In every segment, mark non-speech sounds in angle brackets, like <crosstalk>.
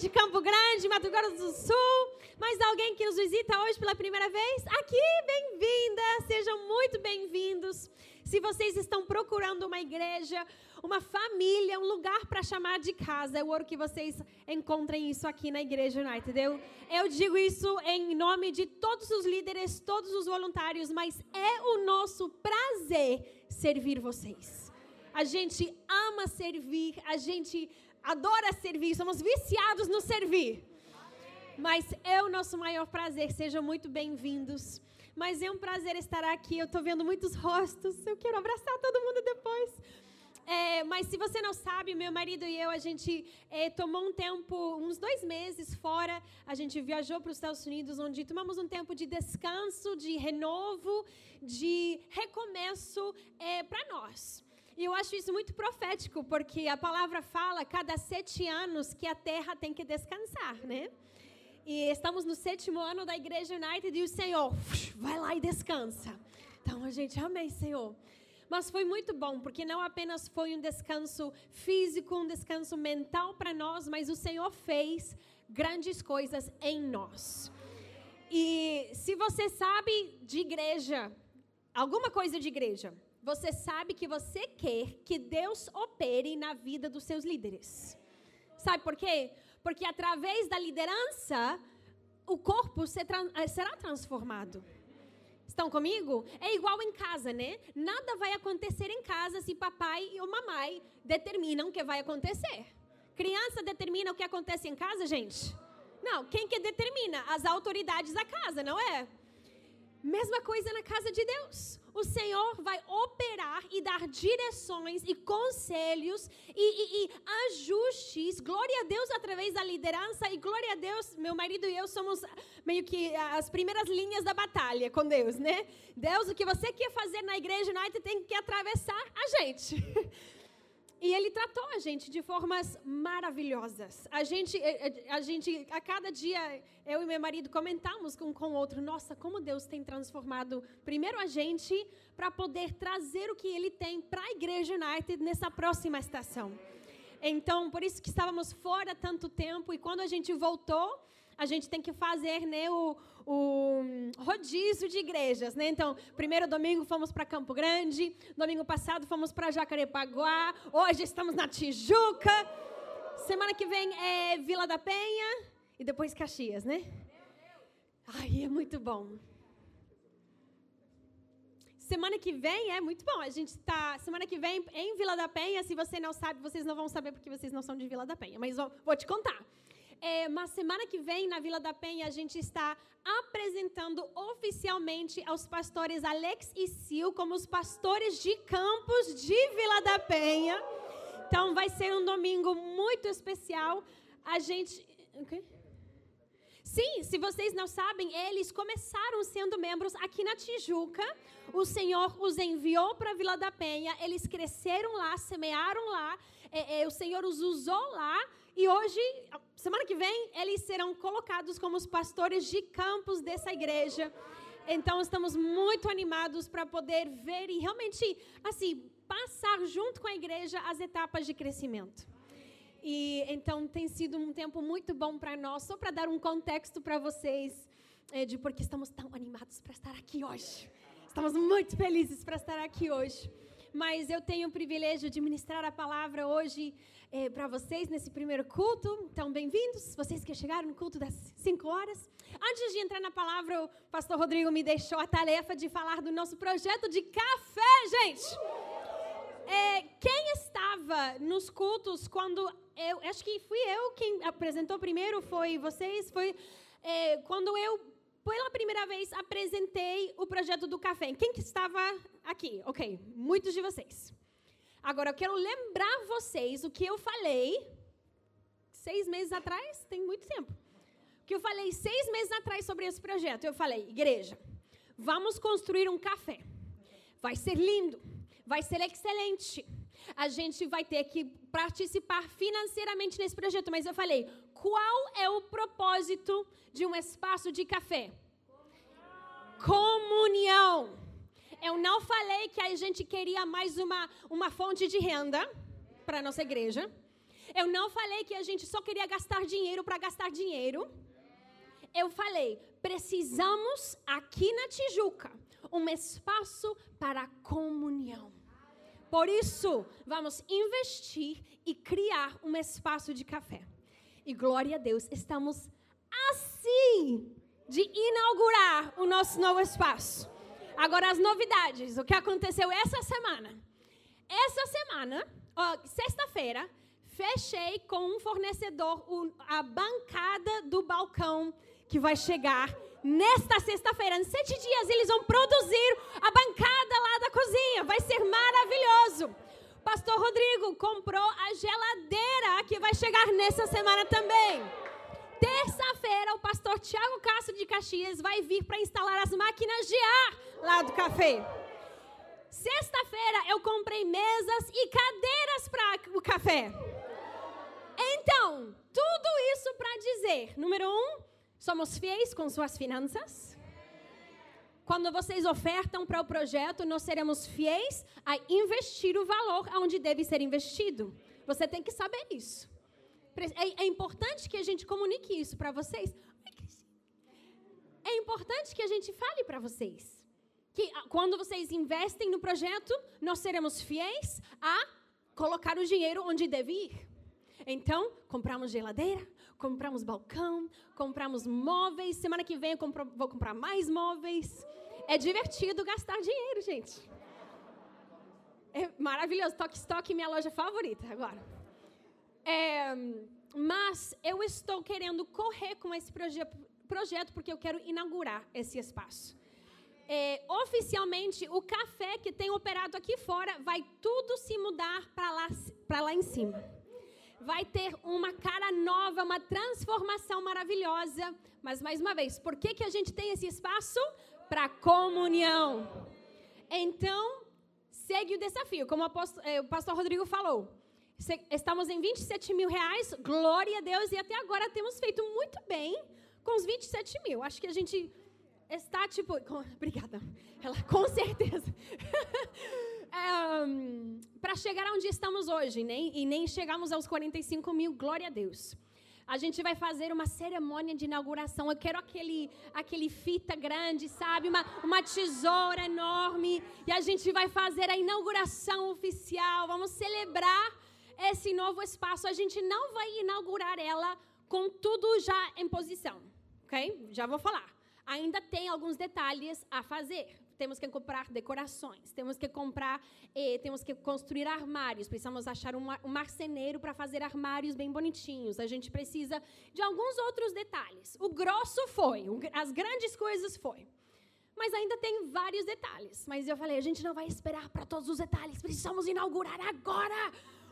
de Campo Grande, Mato Grosso do Sul. Mais alguém que nos visita hoje pela primeira vez? Aqui, bem-vinda! Sejam muito bem-vindos. Se vocês estão procurando uma igreja, uma família, um lugar para chamar de casa, eu oro que vocês encontrem isso aqui na Igreja United. Eu, eu digo isso em nome de todos os líderes, todos os voluntários, mas é o nosso prazer servir vocês. A gente ama servir, a gente adora servir, somos viciados no servir. Mas é o nosso maior prazer, sejam muito bem-vindos. Mas é um prazer estar aqui, eu estou vendo muitos rostos, eu quero abraçar todo mundo depois. É, mas se você não sabe, meu marido e eu, a gente é, tomou um tempo, uns dois meses fora. A gente viajou para os Estados Unidos, onde tomamos um tempo de descanso, de renovo, de recomeço é, para nós. E eu acho isso muito profético, porque a palavra fala cada sete anos que a terra tem que descansar, né? E estamos no sétimo ano da Igreja United e o Senhor, vai lá e descansa. Então a gente, amém, Senhor. Mas foi muito bom, porque não apenas foi um descanso físico, um descanso mental para nós, mas o Senhor fez grandes coisas em nós. E se você sabe de igreja, alguma coisa de igreja, você sabe que você quer que Deus opere na vida dos seus líderes. Sabe por quê? Porque através da liderança, o corpo eh, será transformado. Estão comigo? É igual em casa, né? Nada vai acontecer em casa se papai ou mamãe determinam o que vai acontecer. Criança determina o que acontece em casa, gente? Não, quem que determina? As autoridades da casa, não é? Mesma coisa na casa de Deus. O Senhor vai operar e dar direções e conselhos e, e, e, ajustes. Glória a Deus através da liderança e glória a Deus, meu marido e eu somos meio que as primeiras linhas da batalha com Deus, né? Deus, o que você quer fazer na igreja United tem que atravessar a gente. <laughs> E ele tratou a gente de formas maravilhosas. A gente, eh, eh, a gente, a cada dia, eu e meu marido comentamos com, com o outro, nossa, como Deus tem transformado primeiro a gente para poder trazer o que ele tem para a Igreja United nessa próxima estação. Então, por isso que estávamos fora tanto tempo e quando a gente voltou, a gente tem que fazer né, o, o rodízio de igrejas. Né? Então, primeiro domingo fomos para Campo Grande, domingo passado fomos para Jacarepaguá, hoje estamos na Tijuca, semana que vem é Vila da Penha e depois Caxias, né? Ai, é muito bom. Semana que vem é muito bom. A gente está semana que vem em Vila da Penha. Se você não sabe, vocês não vão saber porque vocês não são de Vila da Penha. Mas vou, vou te contar. É, mas semana que vem, na Vila da Penha, a gente está apresentando oficialmente aos pastores Alex e Sil como os pastores de campos de Vila da Penha. Então, vai ser um domingo muito especial. A gente. Okay? Sim, se vocês não sabem, eles começaram sendo membros aqui na Tijuca. O Senhor os enviou para a Vila da Penha. Eles cresceram lá, semearam lá. É, é, o Senhor os usou lá. E hoje, semana que vem, eles serão colocados como os pastores de campos dessa igreja. Então, estamos muito animados para poder ver e realmente, assim, passar junto com a igreja as etapas de crescimento. E então tem sido um tempo muito bom para nós, só para dar um contexto para vocês é, de por que estamos tão animados para estar aqui hoje. Estamos muito felizes para estar aqui hoje. Mas eu tenho o privilégio de ministrar a palavra hoje é, para vocês nesse primeiro culto. Então, bem-vindos, vocês que chegaram no culto das 5 horas. Antes de entrar na palavra, o pastor Rodrigo me deixou a tarefa de falar do nosso projeto de café, gente. É, quem estava nos cultos quando eu acho que fui eu quem apresentou primeiro, foi vocês, foi é, quando eu pela primeira vez apresentei o projeto do café. Quem que estava aqui? Ok, muitos de vocês. Agora, eu quero lembrar vocês o que eu falei seis meses atrás, tem muito tempo. O que eu falei seis meses atrás sobre esse projeto. Eu falei, igreja, vamos construir um café. Vai ser lindo, vai ser excelente. A gente vai ter que participar financeiramente nesse projeto. Mas eu falei, qual é o propósito de um espaço de café? Comunhão. Eu não falei que a gente queria mais uma, uma fonte de renda para a nossa igreja. Eu não falei que a gente só queria gastar dinheiro para gastar dinheiro. Eu falei, precisamos aqui na Tijuca um espaço para comunhão. Por isso, vamos investir e criar um espaço de café. E glória a Deus, estamos assim de inaugurar o nosso novo espaço. Agora, as novidades, o que aconteceu essa semana. Essa semana, sexta-feira, fechei com um fornecedor a bancada do balcão que vai chegar nesta sexta-feira. Em sete dias, eles vão produzir a bancada lá da cozinha. Vai ser maravilhoso. Pastor Rodrigo comprou a geladeira que vai chegar nessa semana também. Terça-feira, o pastor Tiago Castro de Caxias vai vir para instalar as máquinas de ar lá do café. Sexta-feira, eu comprei mesas e cadeiras para o café. Então, tudo isso para dizer: número um, somos fiéis com suas finanças. Quando vocês ofertam para o projeto, nós seremos fiéis a investir o valor onde deve ser investido. Você tem que saber isso. É, é importante que a gente comunique isso para vocês. É importante que a gente fale para vocês. Que ah, quando vocês investem no projeto, nós seremos fiéis a colocar o dinheiro onde deve ir. Então, compramos geladeira, compramos balcão, compramos móveis. Semana que vem eu compro, vou comprar mais móveis. É divertido gastar dinheiro, gente. É maravilhoso. Toque Stock, minha loja favorita agora. É, mas eu estou querendo correr com esse proje projeto porque eu quero inaugurar esse espaço. É, oficialmente, o café que tem operado aqui fora vai tudo se mudar para lá, lá em cima. Vai ter uma cara nova, uma transformação maravilhosa. Mas, mais uma vez, por que, que a gente tem esse espaço? Para comunhão. Então, segue o desafio, como o, o pastor Rodrigo falou. Estamos em 27 mil reais, glória a Deus, e até agora temos feito muito bem com os 27 mil. Acho que a gente está tipo. <laughs> Obrigada. Ela, com certeza. <laughs> um, Para chegar onde estamos hoje, nem, e nem chegamos aos 45 mil, glória a Deus. A gente vai fazer uma cerimônia de inauguração. Eu quero aquele, aquele fita grande, sabe? Uma, uma tesoura enorme. E a gente vai fazer a inauguração oficial. Vamos celebrar esse novo espaço, a gente não vai inaugurar ela com tudo já em posição, ok? Já vou falar. Ainda tem alguns detalhes a fazer. Temos que comprar decorações, temos que comprar, eh, temos que construir armários. Precisamos achar um, um marceneiro para fazer armários bem bonitinhos. A gente precisa de alguns outros detalhes. O grosso foi, as grandes coisas foi mas ainda tem vários detalhes. Mas eu falei, a gente não vai esperar para todos os detalhes, precisamos inaugurar agora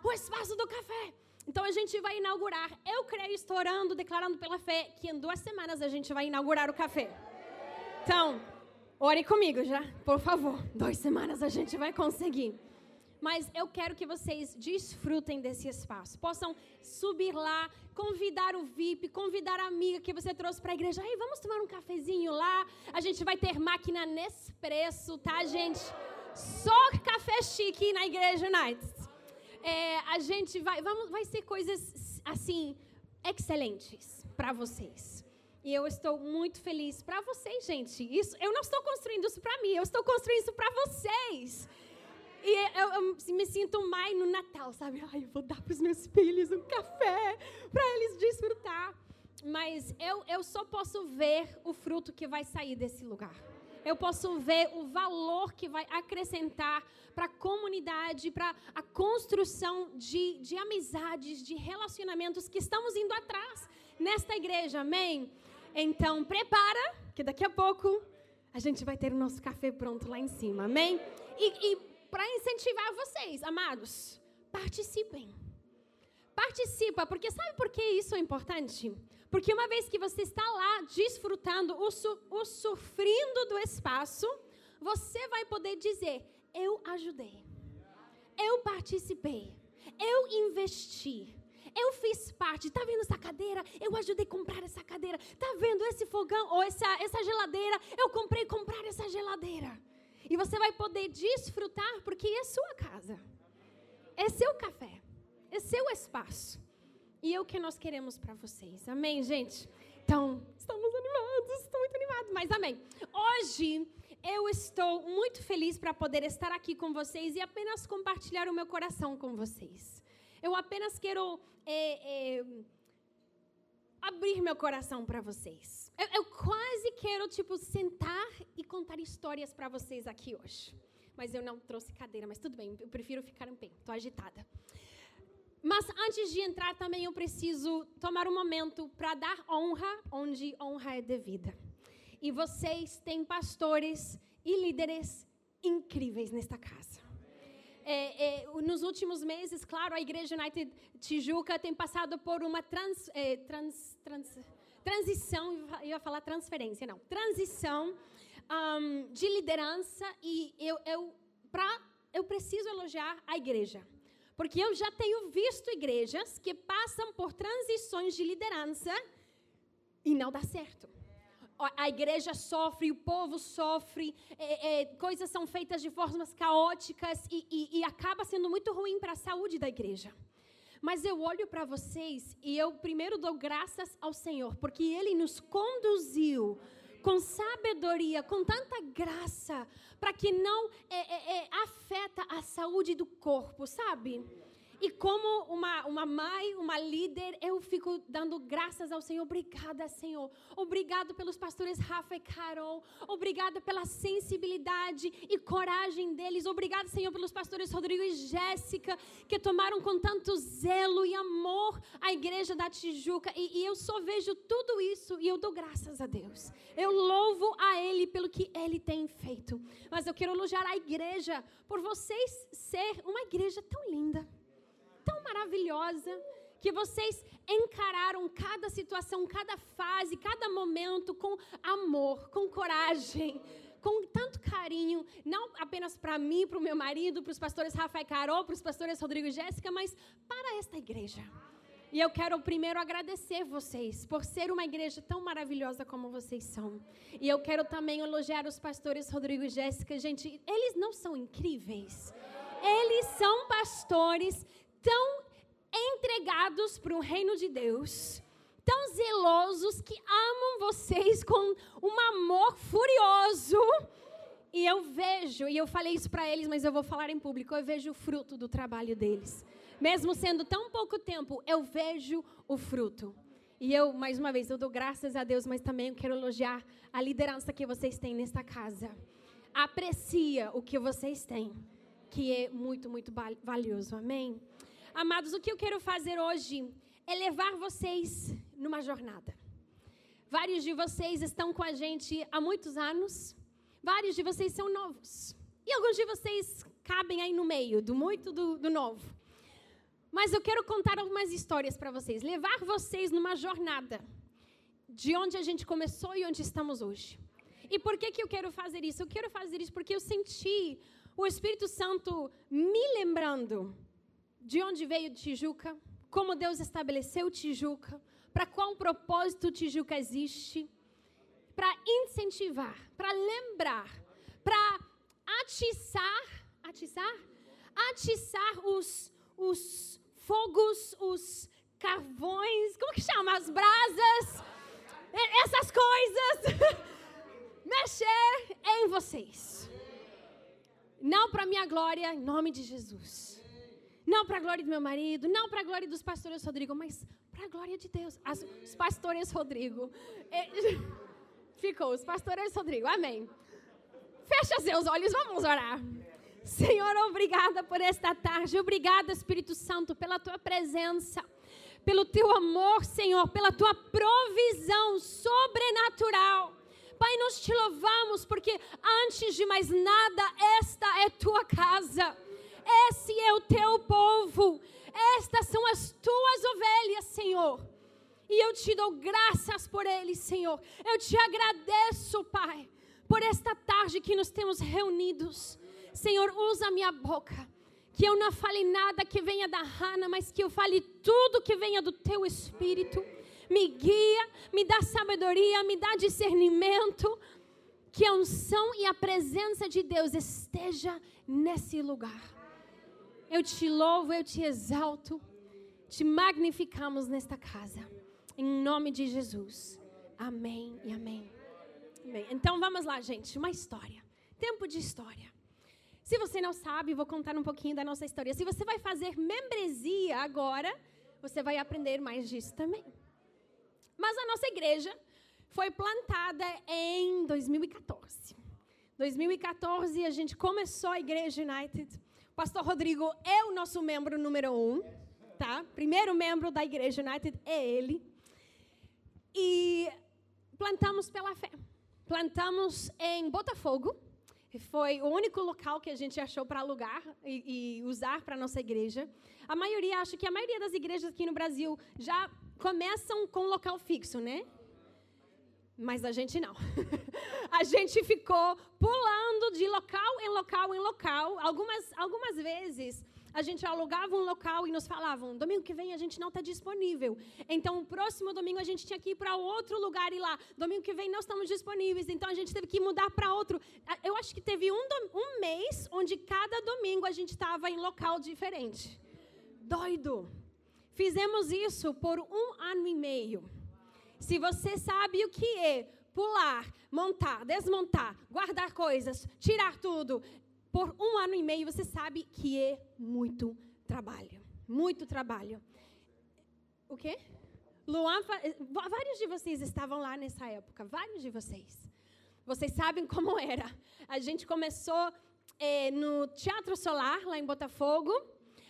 o espaço do café. Então a gente vai inaugurar, eu creio, estourando, declarando pela fé, que em duas semanas a gente vai inaugurar o café. Então, ore comigo já, por favor. Duas semanas a gente vai conseguir. Mas eu quero que vocês desfrutem desse espaço. Possam subir lá, convidar o VIP, convidar a amiga que você trouxe para a igreja. Aí, vamos tomar um cafezinho lá. A gente vai ter máquina Nespresso, tá, gente? Só café chique na igreja United é, a gente vai, vamos, vai ser coisas assim excelentes para vocês. E eu estou muito feliz para vocês, gente. Isso, eu não estou construindo isso para mim, eu estou construindo isso para vocês. E eu, eu, me sinto mais no Natal, sabe? Ai, eu vou dar para os meus filhos um café para eles desfrutar. Mas eu, eu só posso ver o fruto que vai sair desse lugar eu posso ver o valor que vai acrescentar para a comunidade, para a construção de, de amizades, de relacionamentos que estamos indo atrás nesta igreja, amém? Então, prepara, que daqui a pouco a gente vai ter o nosso café pronto lá em cima, amém? E, e para incentivar vocês, amados, participem. Participa, porque sabe por que isso é importante? Porque uma vez que você está lá desfrutando, o, sofrendo do espaço, você vai poder dizer: Eu ajudei, eu participei, eu investi. Eu fiz parte, tá vendo essa cadeira? Eu ajudei a comprar essa cadeira. Tá vendo esse fogão ou essa, essa geladeira? Eu comprei comprar essa geladeira. E você vai poder desfrutar porque é sua casa. É seu café. É seu espaço. e é o que nós queremos para vocês. Amém, gente? Então, estamos animados, estou muito animado, mas amém. Hoje eu estou muito feliz para poder estar aqui com vocês e apenas compartilhar o meu coração com vocês. Eu apenas quero é, é, abrir meu coração para vocês. Eu, eu, quase quero, tipo, sentar e contar histórias para vocês aqui hoje. Mas eu não trouxe cadeira, mas tudo bem, eu prefiro ficar em pé, estou agitada. Mas antes de entrar também eu preciso tomar um momento para dar honra onde honra é devida. E vocês têm pastores e líderes incríveis nesta casa. É, é, nos últimos meses, claro, a Igreja United Tijuca tem passado por uma trans, é, trans, trans, transição, eu ia falar transferência, não, transição um, de liderança e eu, eu, pra, eu preciso elogiar a igreja. Porque eu já tenho visto igrejas que passam por transições de liderança e não dá certo. A igreja sofre, o povo sofre, é, é, coisas são feitas de formas caóticas e, e, e acaba sendo muito ruim para a saúde da igreja. Mas eu olho para vocês e eu primeiro dou graças ao Senhor, porque Ele nos conduziu com sabedoria, com tanta graça, para que não é, é, é, afeta a saúde do corpo, sabe? E como uma, uma mãe, uma líder, eu fico dando graças ao Senhor. Obrigada, Senhor. Obrigado pelos pastores Rafa e Carol. Obrigada pela sensibilidade e coragem deles. Obrigada, Senhor, pelos pastores Rodrigo e Jéssica, que tomaram com tanto zelo e amor a igreja da Tijuca. E, e eu só vejo tudo isso e eu dou graças a Deus. Eu louvo a Ele pelo que Ele tem feito. Mas eu quero elogiar a igreja por vocês ser uma igreja tão linda maravilhosa que vocês encararam cada situação, cada fase, cada momento com amor, com coragem, com tanto carinho, não apenas para mim, para o meu marido, para os pastores Rafael e Carol, para os pastores Rodrigo e Jéssica, mas para esta igreja. E eu quero primeiro agradecer vocês por ser uma igreja tão maravilhosa como vocês são. E eu quero também elogiar os pastores Rodrigo e Jéssica. Gente, eles não são incríveis. Eles são pastores tão entregados para o reino de Deus, tão zelosos que amam vocês com um amor furioso. E eu vejo, e eu falei isso para eles, mas eu vou falar em público, eu vejo o fruto do trabalho deles. Mesmo sendo tão pouco tempo, eu vejo o fruto. E eu, mais uma vez, eu dou graças a Deus, mas também eu quero elogiar a liderança que vocês têm nesta casa. Aprecia o que vocês têm, que é muito, muito valioso. Amém? Amados, o que eu quero fazer hoje é levar vocês numa jornada. Vários de vocês estão com a gente há muitos anos, vários de vocês são novos. E alguns de vocês cabem aí no meio, do muito do, do novo. Mas eu quero contar algumas histórias para vocês, levar vocês numa jornada de onde a gente começou e onde estamos hoje. E por que, que eu quero fazer isso? Eu quero fazer isso porque eu senti o Espírito Santo me lembrando de onde veio Tijuca, como Deus estabeleceu Tijuca, para qual propósito Tijuca existe, para incentivar, para lembrar, para atiçar, atiçar, atiçar os, os fogos, os carvões, como que chama? As brasas, essas coisas, <laughs> mexer em vocês. Não para minha glória, em nome de Jesus não para a glória do meu marido, não para a glória dos pastores Rodrigo, mas para a glória de Deus. As, os pastores Rodrigo. É, <laughs> ficou, os pastores Rodrigo. Amém. Fecha seus olhos, vamos orar. Senhor, obrigada por esta tarde. Obrigada, Espírito Santo, pela tua presença, pelo teu amor, Senhor, pela tua provisão sobrenatural. Pai, nós te louvamos porque antes de mais nada, esta é tua casa. Esse é o teu povo. Estas são as tuas ovelhas, Senhor. E eu te dou graças por eles, Senhor. Eu te agradeço, Pai, por esta tarde que nos temos reunidos. Senhor, usa minha boca. Que eu não fale nada que venha da Rana, mas que eu fale tudo que venha do teu espírito. Me guia, me dá sabedoria, me dá discernimento. Que a unção e a presença de Deus esteja nesse lugar. Eu te louvo, eu te exalto. te magnificamos nesta casa. Em nome de Jesus. Amém e amém. amém. Então vamos lá, gente. Uma história. Tempo de história. Se você não sabe, vou contar um pouquinho da nossa história. Se você vai fazer membresia agora, você vai aprender mais disso também. Mas a nossa igreja foi plantada em 2014. 2014 a gente começou a Igreja United. Pastor Rodrigo é o nosso membro número um, tá? Primeiro membro da Igreja United é ele. E plantamos pela fé. Plantamos em Botafogo. Foi o único local que a gente achou para alugar e, e usar para nossa igreja. A maioria, acho que a maioria das igrejas aqui no Brasil já começam com local fixo, né? Mas a gente não. <laughs> a gente ficou pulando de local em local em local. Algumas, algumas vezes a gente alugava um local e nos falavam: domingo que vem a gente não está disponível. Então, o próximo domingo a gente tinha que ir para outro lugar e lá. Domingo que vem não estamos disponíveis. Então, a gente teve que mudar para outro. Eu acho que teve um, um mês onde cada domingo a gente estava em local diferente. Doido. Fizemos isso por um ano e meio. Se você sabe o que é pular, montar, desmontar, guardar coisas, tirar tudo, por um ano e meio, você sabe que é muito trabalho. Muito trabalho. O quê? Luan, vários de vocês estavam lá nessa época, vários de vocês. Vocês sabem como era. A gente começou é, no Teatro Solar, lá em Botafogo.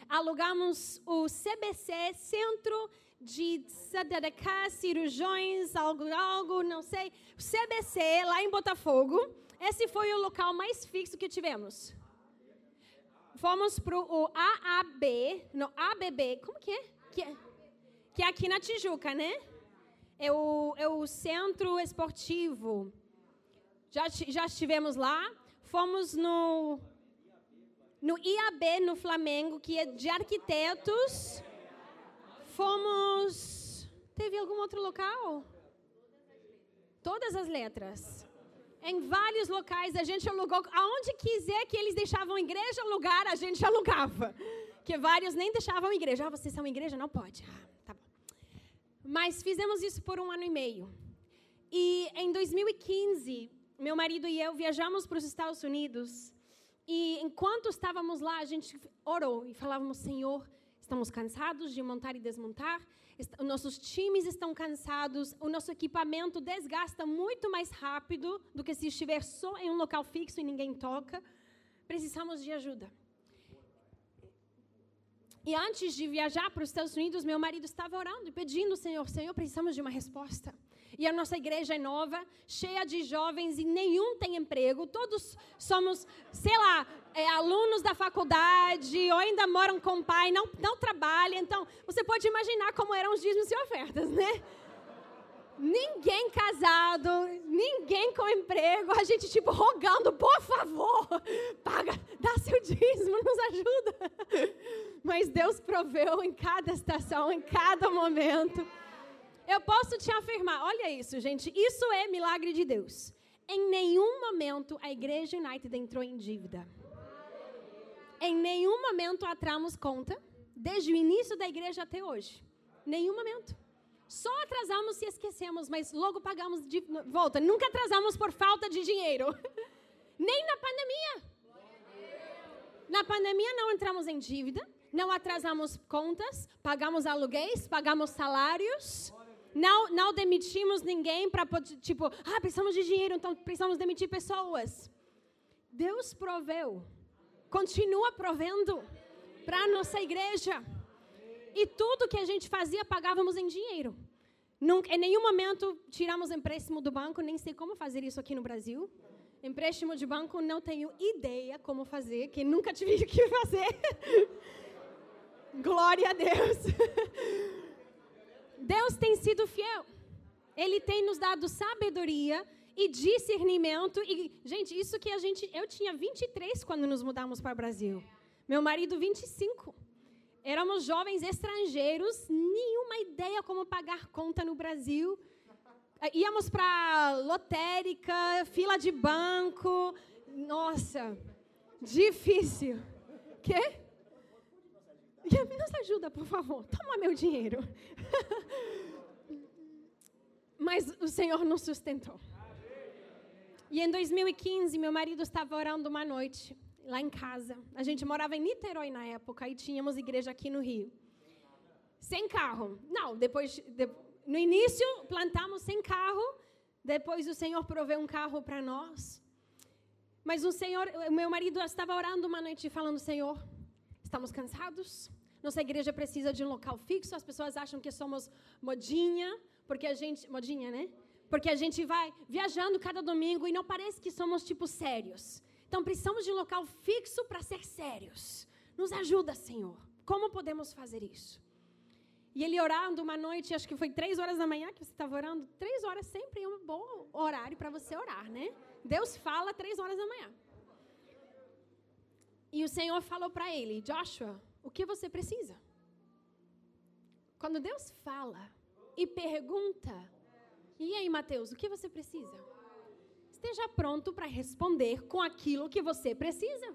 Alugamos o CBC, Centro de CDDK, Cirurgiões, algo, algo, não sei. O CBC, lá em Botafogo. Esse foi o local mais fixo que tivemos. Fomos para o AAB, no ABB, como que é? Que, é? que é aqui na Tijuca, né? É o, é o centro esportivo. Já, já estivemos lá. Fomos no, no IAB, no Flamengo, que é de arquitetos. Fomos. Teve algum outro local? Todas as letras. Em vários locais a gente alugou, aonde quiser que eles deixavam igreja alugar, a gente alugava. Que vários nem deixavam igreja. Ah, vocês são igreja? Não pode. Ah, tá bom. Mas fizemos isso por um ano e meio. E em 2015, meu marido e eu viajamos para os Estados Unidos. E enquanto estávamos lá, a gente orou e falávamos: Senhor, estamos cansados de montar e desmontar nossos times estão cansados, o nosso equipamento desgasta muito mais rápido do que se estiver só em um local fixo e ninguém toca. Precisamos de ajuda. E antes de viajar para os Estados Unidos, meu marido estava orando e pedindo, Senhor, Senhor, precisamos de uma resposta. E a nossa igreja é nova, cheia de jovens e nenhum tem emprego. Todos somos, sei lá, é, alunos da faculdade ou ainda moram com o pai, não, não trabalham. Então, você pode imaginar como eram os dízimos e ofertas, né? Ninguém casado, ninguém com emprego, a gente tipo rogando, por favor, paga, dá seu dízimo, nos ajuda. Mas Deus proveu em cada estação, em cada momento. Eu posso te afirmar, olha isso, gente, isso é milagre de Deus. Em nenhum momento a Igreja United entrou em dívida. Em nenhum momento atramos conta, desde o início da igreja até hoje. Nenhum momento. Só atrasamos se esquecemos, mas logo pagamos de volta. Nunca atrasamos por falta de dinheiro. <laughs> Nem na pandemia. Na pandemia não entramos em dívida, não atrasamos contas, pagamos aluguéis, pagamos salários. Não, não demitimos ninguém para, tipo, ah, precisamos de dinheiro, então precisamos demitir pessoas. Deus proveu, continua provendo para a nossa igreja. E tudo que a gente fazia, pagávamos em dinheiro. Nunca, em nenhum momento tiramos empréstimo do banco, nem sei como fazer isso aqui no Brasil. Empréstimo de banco, não tenho ideia como fazer, que nunca tive <laughs> que fazer. Glória a Deus. <laughs> Deus tem sido fiel. Ele tem nos dado sabedoria e discernimento. E, gente, isso que a gente. Eu tinha 23 quando nos mudamos para o Brasil. Meu marido, 25. Éramos jovens estrangeiros, nenhuma ideia como pagar conta no Brasil. Íamos para lotérica, fila de banco. Nossa, difícil. Quê? Nos ajuda, por favor. Toma meu dinheiro. <laughs> Mas o Senhor nos sustentou. E em 2015, meu marido estava orando uma noite lá em casa. A gente morava em Niterói na época e tínhamos igreja aqui no Rio. Sem carro. Não, depois, de, no início plantamos sem carro, depois o Senhor proveu um carro para nós. Mas o Senhor, meu marido estava orando uma noite falando: Senhor, estamos cansados. Nossa igreja precisa de um local fixo. As pessoas acham que somos modinha, porque a gente, modinha, né? Porque a gente vai viajando cada domingo e não parece que somos tipo sérios. Então precisamos de um local fixo para ser sérios. Nos ajuda, Senhor. Como podemos fazer isso? E ele orando uma noite, acho que foi três horas da manhã que você estava orando. Três horas sempre é um bom horário para você orar, né? Deus fala três horas da manhã. E o Senhor falou para ele, Joshua, o que você precisa? Quando Deus fala e pergunta, e aí, Mateus, o que você precisa? Esteja pronto para responder com aquilo que você precisa.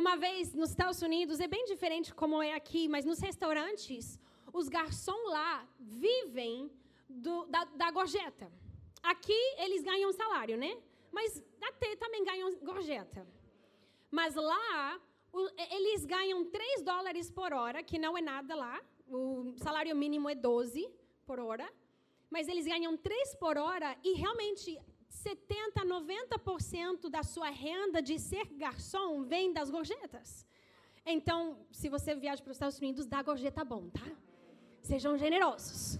Uma vez nos Estados Unidos, é bem diferente como é aqui, mas nos restaurantes, os garçons lá vivem do, da, da gorjeta. Aqui eles ganham salário, né? Mas até também ganham gorjeta. Mas lá, eles ganham 3 dólares por hora, que não é nada lá. O salário mínimo é 12 por hora mas eles ganham 3 por hora e realmente 70, 90% da sua renda de ser garçom vem das gorjetas. Então, se você viaja para os Estados Unidos, dá gorjeta bom, tá? Sejam generosos.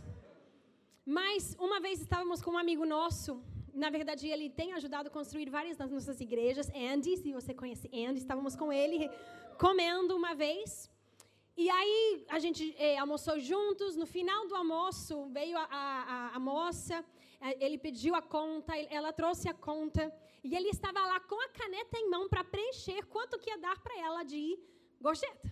Mas uma vez estávamos com um amigo nosso, na verdade ele tem ajudado a construir várias das nossas igrejas, Andy, se você conhece Andy, estávamos com ele comendo uma vez. E aí a gente é, almoçou juntos. No final do almoço veio a, a, a, moça, eh, ele pediu a conta, ela trouxe a conta e ele estava lá com a caneta em mão para preencher quanto que ia dar para ela de gorjeta.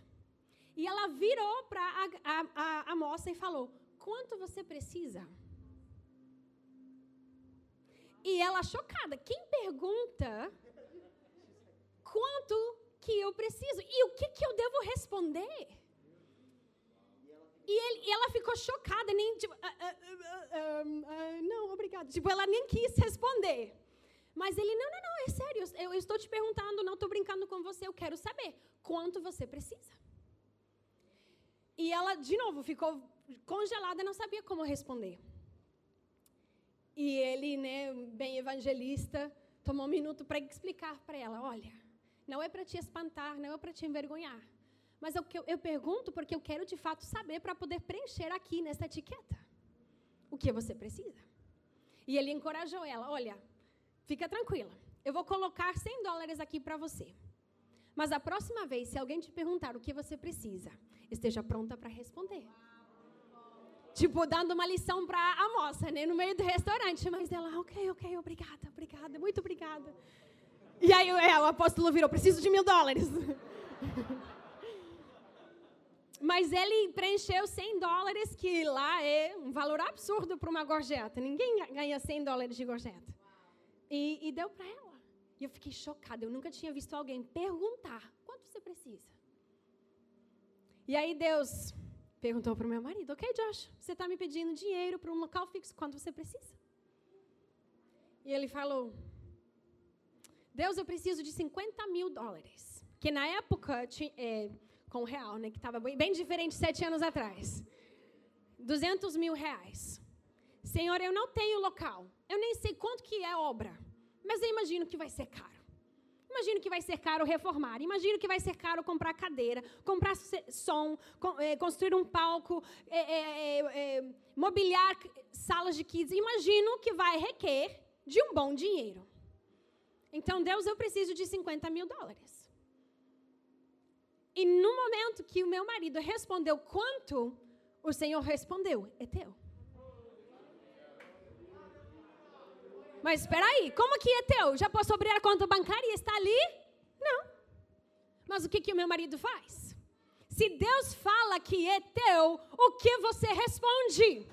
E ela virou para a, a, a moça e falou: Quanto você precisa? E ela chocada. Quem pergunta quanto que eu preciso? E o que, que eu devo responder? E, ele, e, ela ficou chocada, nem tipo, ah, ah, ah, não, obrigada. Tipo, ela nem quis responder. Mas ele, não, não, não, é sério, eu, eu estou te perguntando, não estou brincando com você, eu quero saber quanto você precisa. E ela, de novo, ficou congelada, não sabia como responder. E ele, né, bem evangelista, tomou um minuto para explicar para ela: olha, não é para te espantar, não é para te envergonhar. Mas eu, eu pergunto porque eu quero de fato saber para poder preencher aqui nessa etiqueta o que você precisa. E ele encorajou ela: olha, fica tranquila, eu vou colocar 100 dólares aqui para você. Mas a próxima vez, se alguém te perguntar o que você precisa, esteja pronta para responder. Tipo, dando uma lição para a moça, né, no meio do restaurante. Mas ela, ok, ok, obrigada, obrigada, muito obrigada. E aí é, o apóstolo virou: preciso de mil dólares. <laughs> Mas ele preencheu 100 dólares, que lá é um valor absurdo para uma gorjeta. Ninguém ganha 100 dólares de gorjeta. E, e deu para ela. E eu fiquei chocada. Eu nunca tinha visto alguém perguntar: quanto você precisa? E aí Deus perguntou para o meu marido: Ok, Josh, você está me pedindo dinheiro para um local fixo. Quanto você precisa? E ele falou: Deus, eu preciso de 50 mil dólares. Que na época. É, com o real, né? Que estava bem diferente sete anos atrás. 200 mil reais. Senhor, eu não tenho local. Eu nem sei quanto que é obra. Mas eu imagino que vai ser caro. Imagino que vai ser caro reformar. Imagino que vai ser caro comprar cadeira, comprar som, eh, construir um palco, é, é, é, mobiliar salas de kids. Imagino que vai requer de um bom dinheiro. Então, Deus, eu preciso de 50 mil dólares. E no momento que o meu marido respondeu quanto, o Senhor respondeu: é teu. Mas espera aí, como que é teu? Já posso abrir a conta bancária e está ali? Não. Mas o que, que o meu marido faz? Se Deus fala que é teu, o que você responde?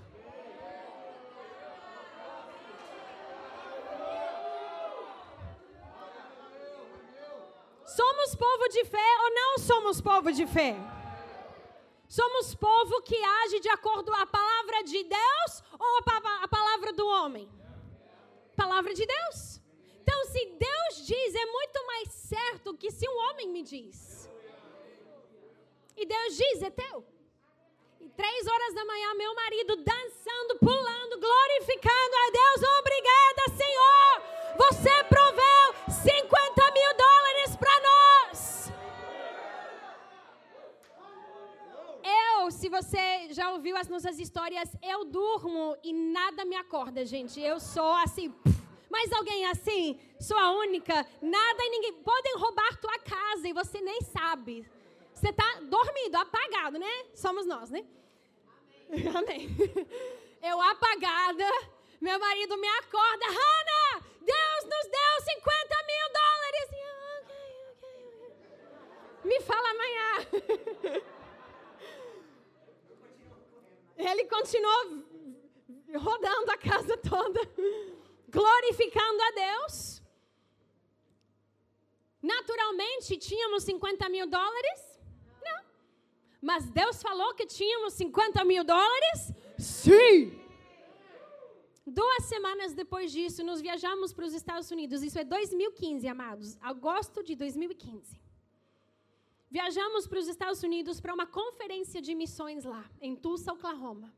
Somos povo de fé ou não somos povo de fé? Somos povo que age de acordo com a palavra de Deus ou a, pa a palavra do homem? Palavra de Deus. Então, se Deus diz, é muito mais certo que se um homem me diz. E Deus diz, é teu. E três horas da manhã, meu marido dançando, pulando, glorificando a Deus. Obrigada, Senhor. Você proveu 50 mil dólares para nós. Eu, se você já ouviu as nossas histórias, eu durmo e nada me acorda, gente. Eu sou assim. Mas alguém assim, sua única, nada e ninguém. Podem roubar tua casa e você nem sabe. Você está dormindo, apagado, né? Somos nós, né? Amém. <laughs> Eu apagada, meu marido me acorda, Hannah, Deus nos deu 50 mil dólares. Me fala amanhã. <laughs> Ele continuou rodando a casa toda, glorificando a Deus. Naturalmente, tínhamos 50 mil dólares? Mas Deus falou que tínhamos 50 mil dólares? Sim! Duas semanas depois disso, nós viajamos para os Estados Unidos. Isso é 2015, amados. Agosto de 2015. Viajamos para os Estados Unidos para uma conferência de missões lá, em Tulsa, Oklahoma.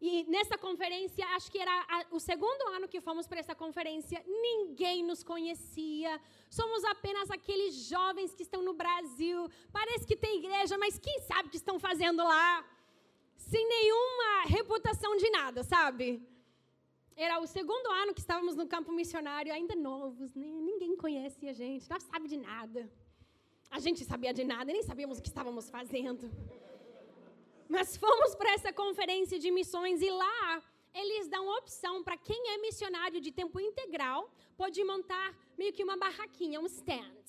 E nessa conferência, acho que era a, o segundo ano que fomos para essa conferência, ninguém nos conhecia. Somos apenas aqueles jovens que estão no Brasil. Parece que tem igreja, mas quem sabe o que estão fazendo lá? Sem nenhuma reputação de nada, sabe? Era o segundo ano que estávamos no campo missionário, ainda novos, né? ninguém conhece a gente, não sabe de nada. A gente sabia de nada, nem sabíamos o que estávamos fazendo. Mas fomos para essa conferência de missões e lá eles dão opção para quem é missionário de tempo integral, pode montar meio que uma barraquinha, um stand,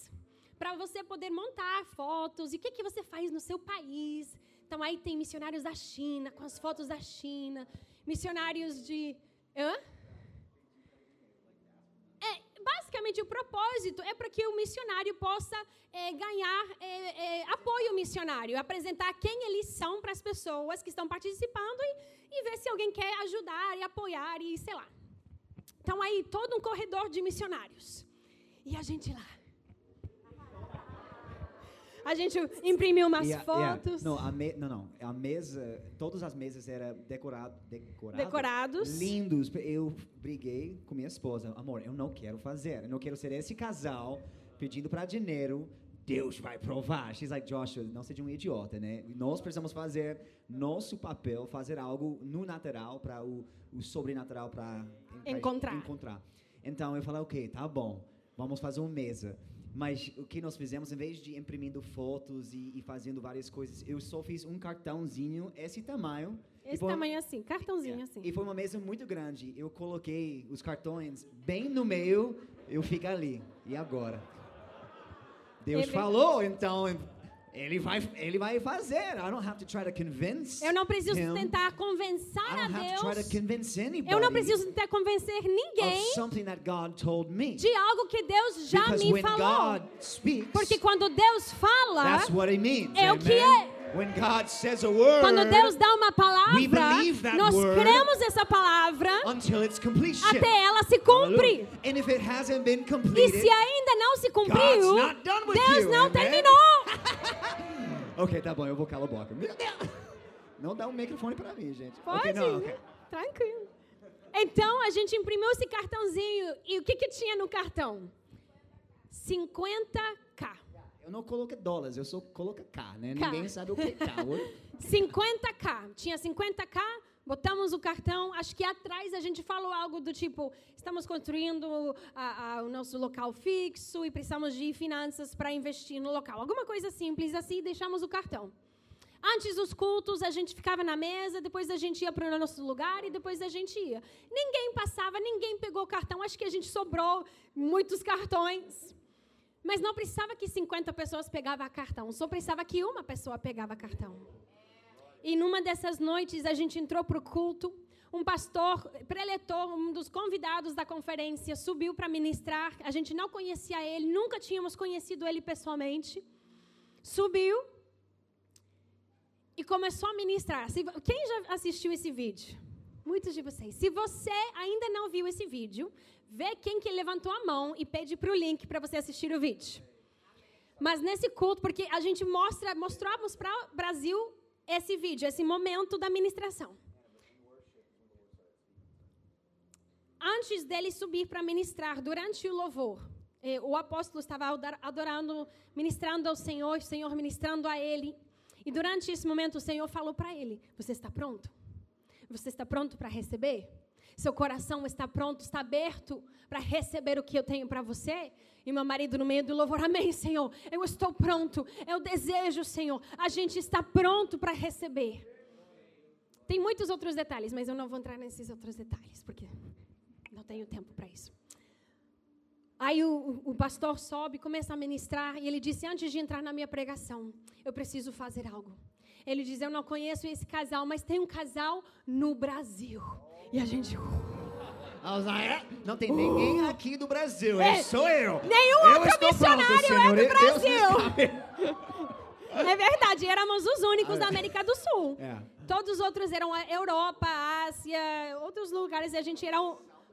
para você poder montar fotos e o que, que você faz no seu país. Então aí tem missionários da China, com as fotos da China, missionários de. Hã? O propósito é para que o missionário possa é, ganhar é, apoio missionário, apresentar quem eles são para as pessoas que estão participando e, e ver se alguém quer ajudar e apoiar e sei lá. Então aí todo um corredor de missionários. E a gente lá. A gente imprimiu umas yeah, fotos. Yeah. Não, a me, não, não. A mesa, todas as mesas eram decorado, decorado, decorados. Lindos. Eu briguei com minha esposa. Amor, eu não quero fazer. Eu não quero ser esse casal pedindo para dinheiro. Deus vai provar. She's like, Joshua, não seja um idiota, né? Nós precisamos fazer nosso papel, fazer algo no natural para o, o sobrenatural para encontrar. encontrar. Então eu falei, ok, tá bom. Vamos fazer uma mesa. Mas o que nós fizemos, em vez de imprimindo fotos e, e fazendo várias coisas, eu só fiz um cartãozinho, esse tamanho. Esse foi, tamanho assim, cartãozinho é, assim. E foi uma mesa muito grande. Eu coloquei os cartões bem no meio, eu fico ali. E agora? Deus Ele... falou, então ele vai, ele vai fazer. I don't have to try to convince Eu não preciso him. tentar convencer a Deus. Eu não preciso tentar convencer ninguém of something that God told me. de algo que Deus já Because me when falou. God speaks, Porque quando Deus fala, that's what he means. é Amen? o que é. When God says a word, Quando Deus dá uma palavra, nós cremos essa palavra until its completion. até ela se cumpre. And if it hasn't been E completed, se ainda não se cumpriu, Deus you, não amen? terminou. <laughs> Ok, tá bom, eu vou calar a boca. <laughs> Não dá um microfone pra mim, gente. Pode, okay, não, okay. tranquilo. Então, a gente imprimiu esse cartãozinho e o que, que tinha no cartão? 50k. Eu não coloquei dólares, eu só coloco K, né? K. Ninguém sabe o que é K. <laughs> 50k. Tinha 50k, botamos o cartão. Acho que atrás a gente falou algo do tipo: estamos construindo a, a, o nosso local fixo e precisamos de finanças para investir no local. Alguma coisa simples assim, deixamos o cartão. Antes dos cultos, a gente ficava na mesa, depois a gente ia para o nosso lugar e depois a gente ia. Ninguém passava, ninguém pegou o cartão. Acho que a gente sobrou muitos cartões. Mas não precisava que 50 pessoas pegavam cartão, só precisava que uma pessoa pegava cartão. E numa dessas noites a gente entrou para o culto. Um pastor, preletor, um dos convidados da conferência, subiu para ministrar. A gente não conhecia ele, nunca tínhamos conhecido ele pessoalmente. Subiu. e começou a ministrar. Quem já assistiu esse vídeo? Muitos de vocês. Se você ainda não viu esse vídeo, vê quem que levantou a mão e pede para o link para você assistir o vídeo. Mas nesse culto, porque a gente mostra, mostramos para o Brasil esse vídeo, esse momento da ministração. Antes dele subir para ministrar, durante o louvor, eh, o apóstolo estava adorando, ministrando ao Senhor, o Senhor ministrando a ele. E durante esse momento o Senhor falou para ele: Você está pronto? Você está pronto para receber? Seu coração está pronto, está aberto para receber o que eu tenho para você? E meu marido no meio do louvor, amém, Senhor. Eu estou pronto. Eu desejo, Senhor. A gente está pronto para receber. Tem muitos outros detalhes, mas eu não vou entrar nesses outros detalhes, porque não tenho tempo para isso. Aí o, o, pastor sobe, começa a ministrar, e ele disse: Antes de entrar na minha pregação, eu preciso fazer algo. Ele diz: Eu não conheço esse casal, mas tem um casal no Brasil. E a gente. Uh, não tem ninguém aqui do Brasil, é, sou eu. Nenhum eu outro missionário pronto, é do Brasil. É verdade, éramos os únicos da América do Sul. É. Todos os outros eram Europa, Ásia, outros lugares, e a gente era.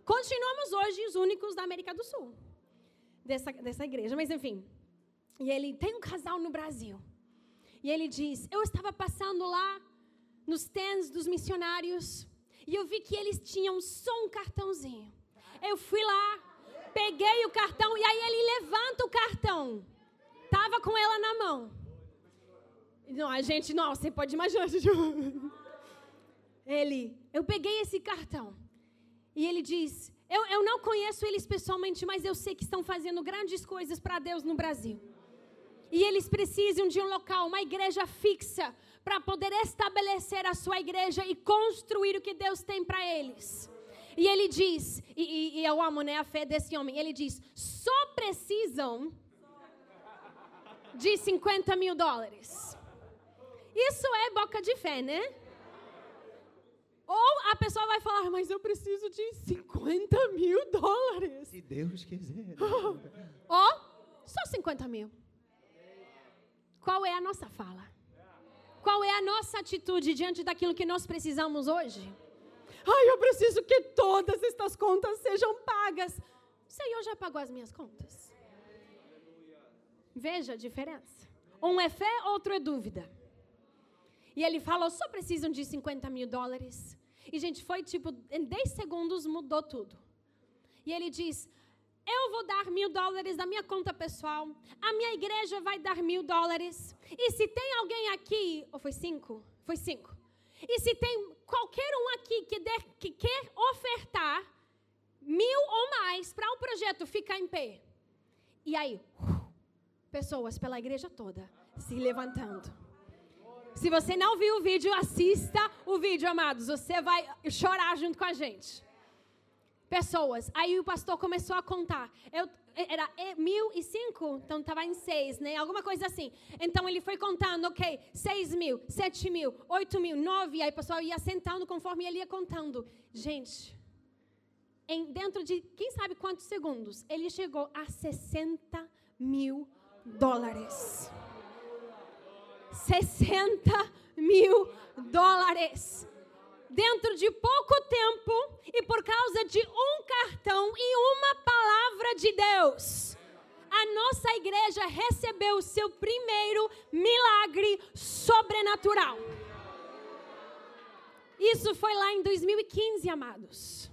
Continuamos hoje os únicos da América do Sul, dessa, dessa igreja, mas enfim. E ele tem um casal no Brasil. E ele diz: Eu estava passando lá nos stands dos missionários e eu vi que eles tinham só um cartãozinho. Eu fui lá, peguei o cartão e aí ele levanta o cartão. Tava com ela na mão. Não, a gente, não, você pode imaginar. Ele, eu peguei esse cartão. E ele diz: eu, eu não conheço eles pessoalmente, mas eu sei que estão fazendo grandes coisas para Deus no Brasil. E eles precisam de um local, uma igreja fixa, para poder estabelecer a sua igreja e construir o que Deus tem para eles. E ele diz, e, e, e, eu amo né, a fé desse homem, ele diz: só precisam de 50 mil dólares. Isso é boca de fé, né? Ou a pessoa vai falar, mas eu preciso de 50 mil dólares. Se Deus quiser. <laughs> Ou só 50 mil. Qual é a nossa fala? Qual é a nossa atitude diante daquilo que nós precisamos hoje? Ai, eu preciso que todas estas contas sejam pagas. O Senhor já pagou as minhas contas. Veja a diferença. Um é fé, outro é dúvida. E ele falou, só precisam de 50 mil dólares. E, gente, foi tipo, em 10 segundos mudou tudo. E ele diz: eu vou dar mil dólares da minha conta pessoal, a minha igreja vai dar mil dólares. E se tem alguém aqui, ou foi cinco? Foi cinco. E se tem qualquer um aqui que, der, que quer ofertar mil ou mais para um projeto ficar em pé. E aí, pessoas pela igreja toda se levantando. Se você não viu o vídeo, assista o vídeo, amados. Você vai chorar junto com a gente pessoas. Aí o pastor começou a contar. Eu, era mil e cinco, então estava em seis, né? Alguma coisa assim. Então ele foi contando, ok, seis mil, sete mil, oito mil, nove. Aí o pessoal ia sentando conforme ele ia contando. Gente, em, dentro de quem sabe quantos segundos, ele chegou a 60 mil dólares. 60 mil dólares dentro de pouco tempo e por causa de um cartão e uma palavra de Deus. A nossa igreja recebeu o seu primeiro milagre sobrenatural. Isso foi lá em 2015, amados.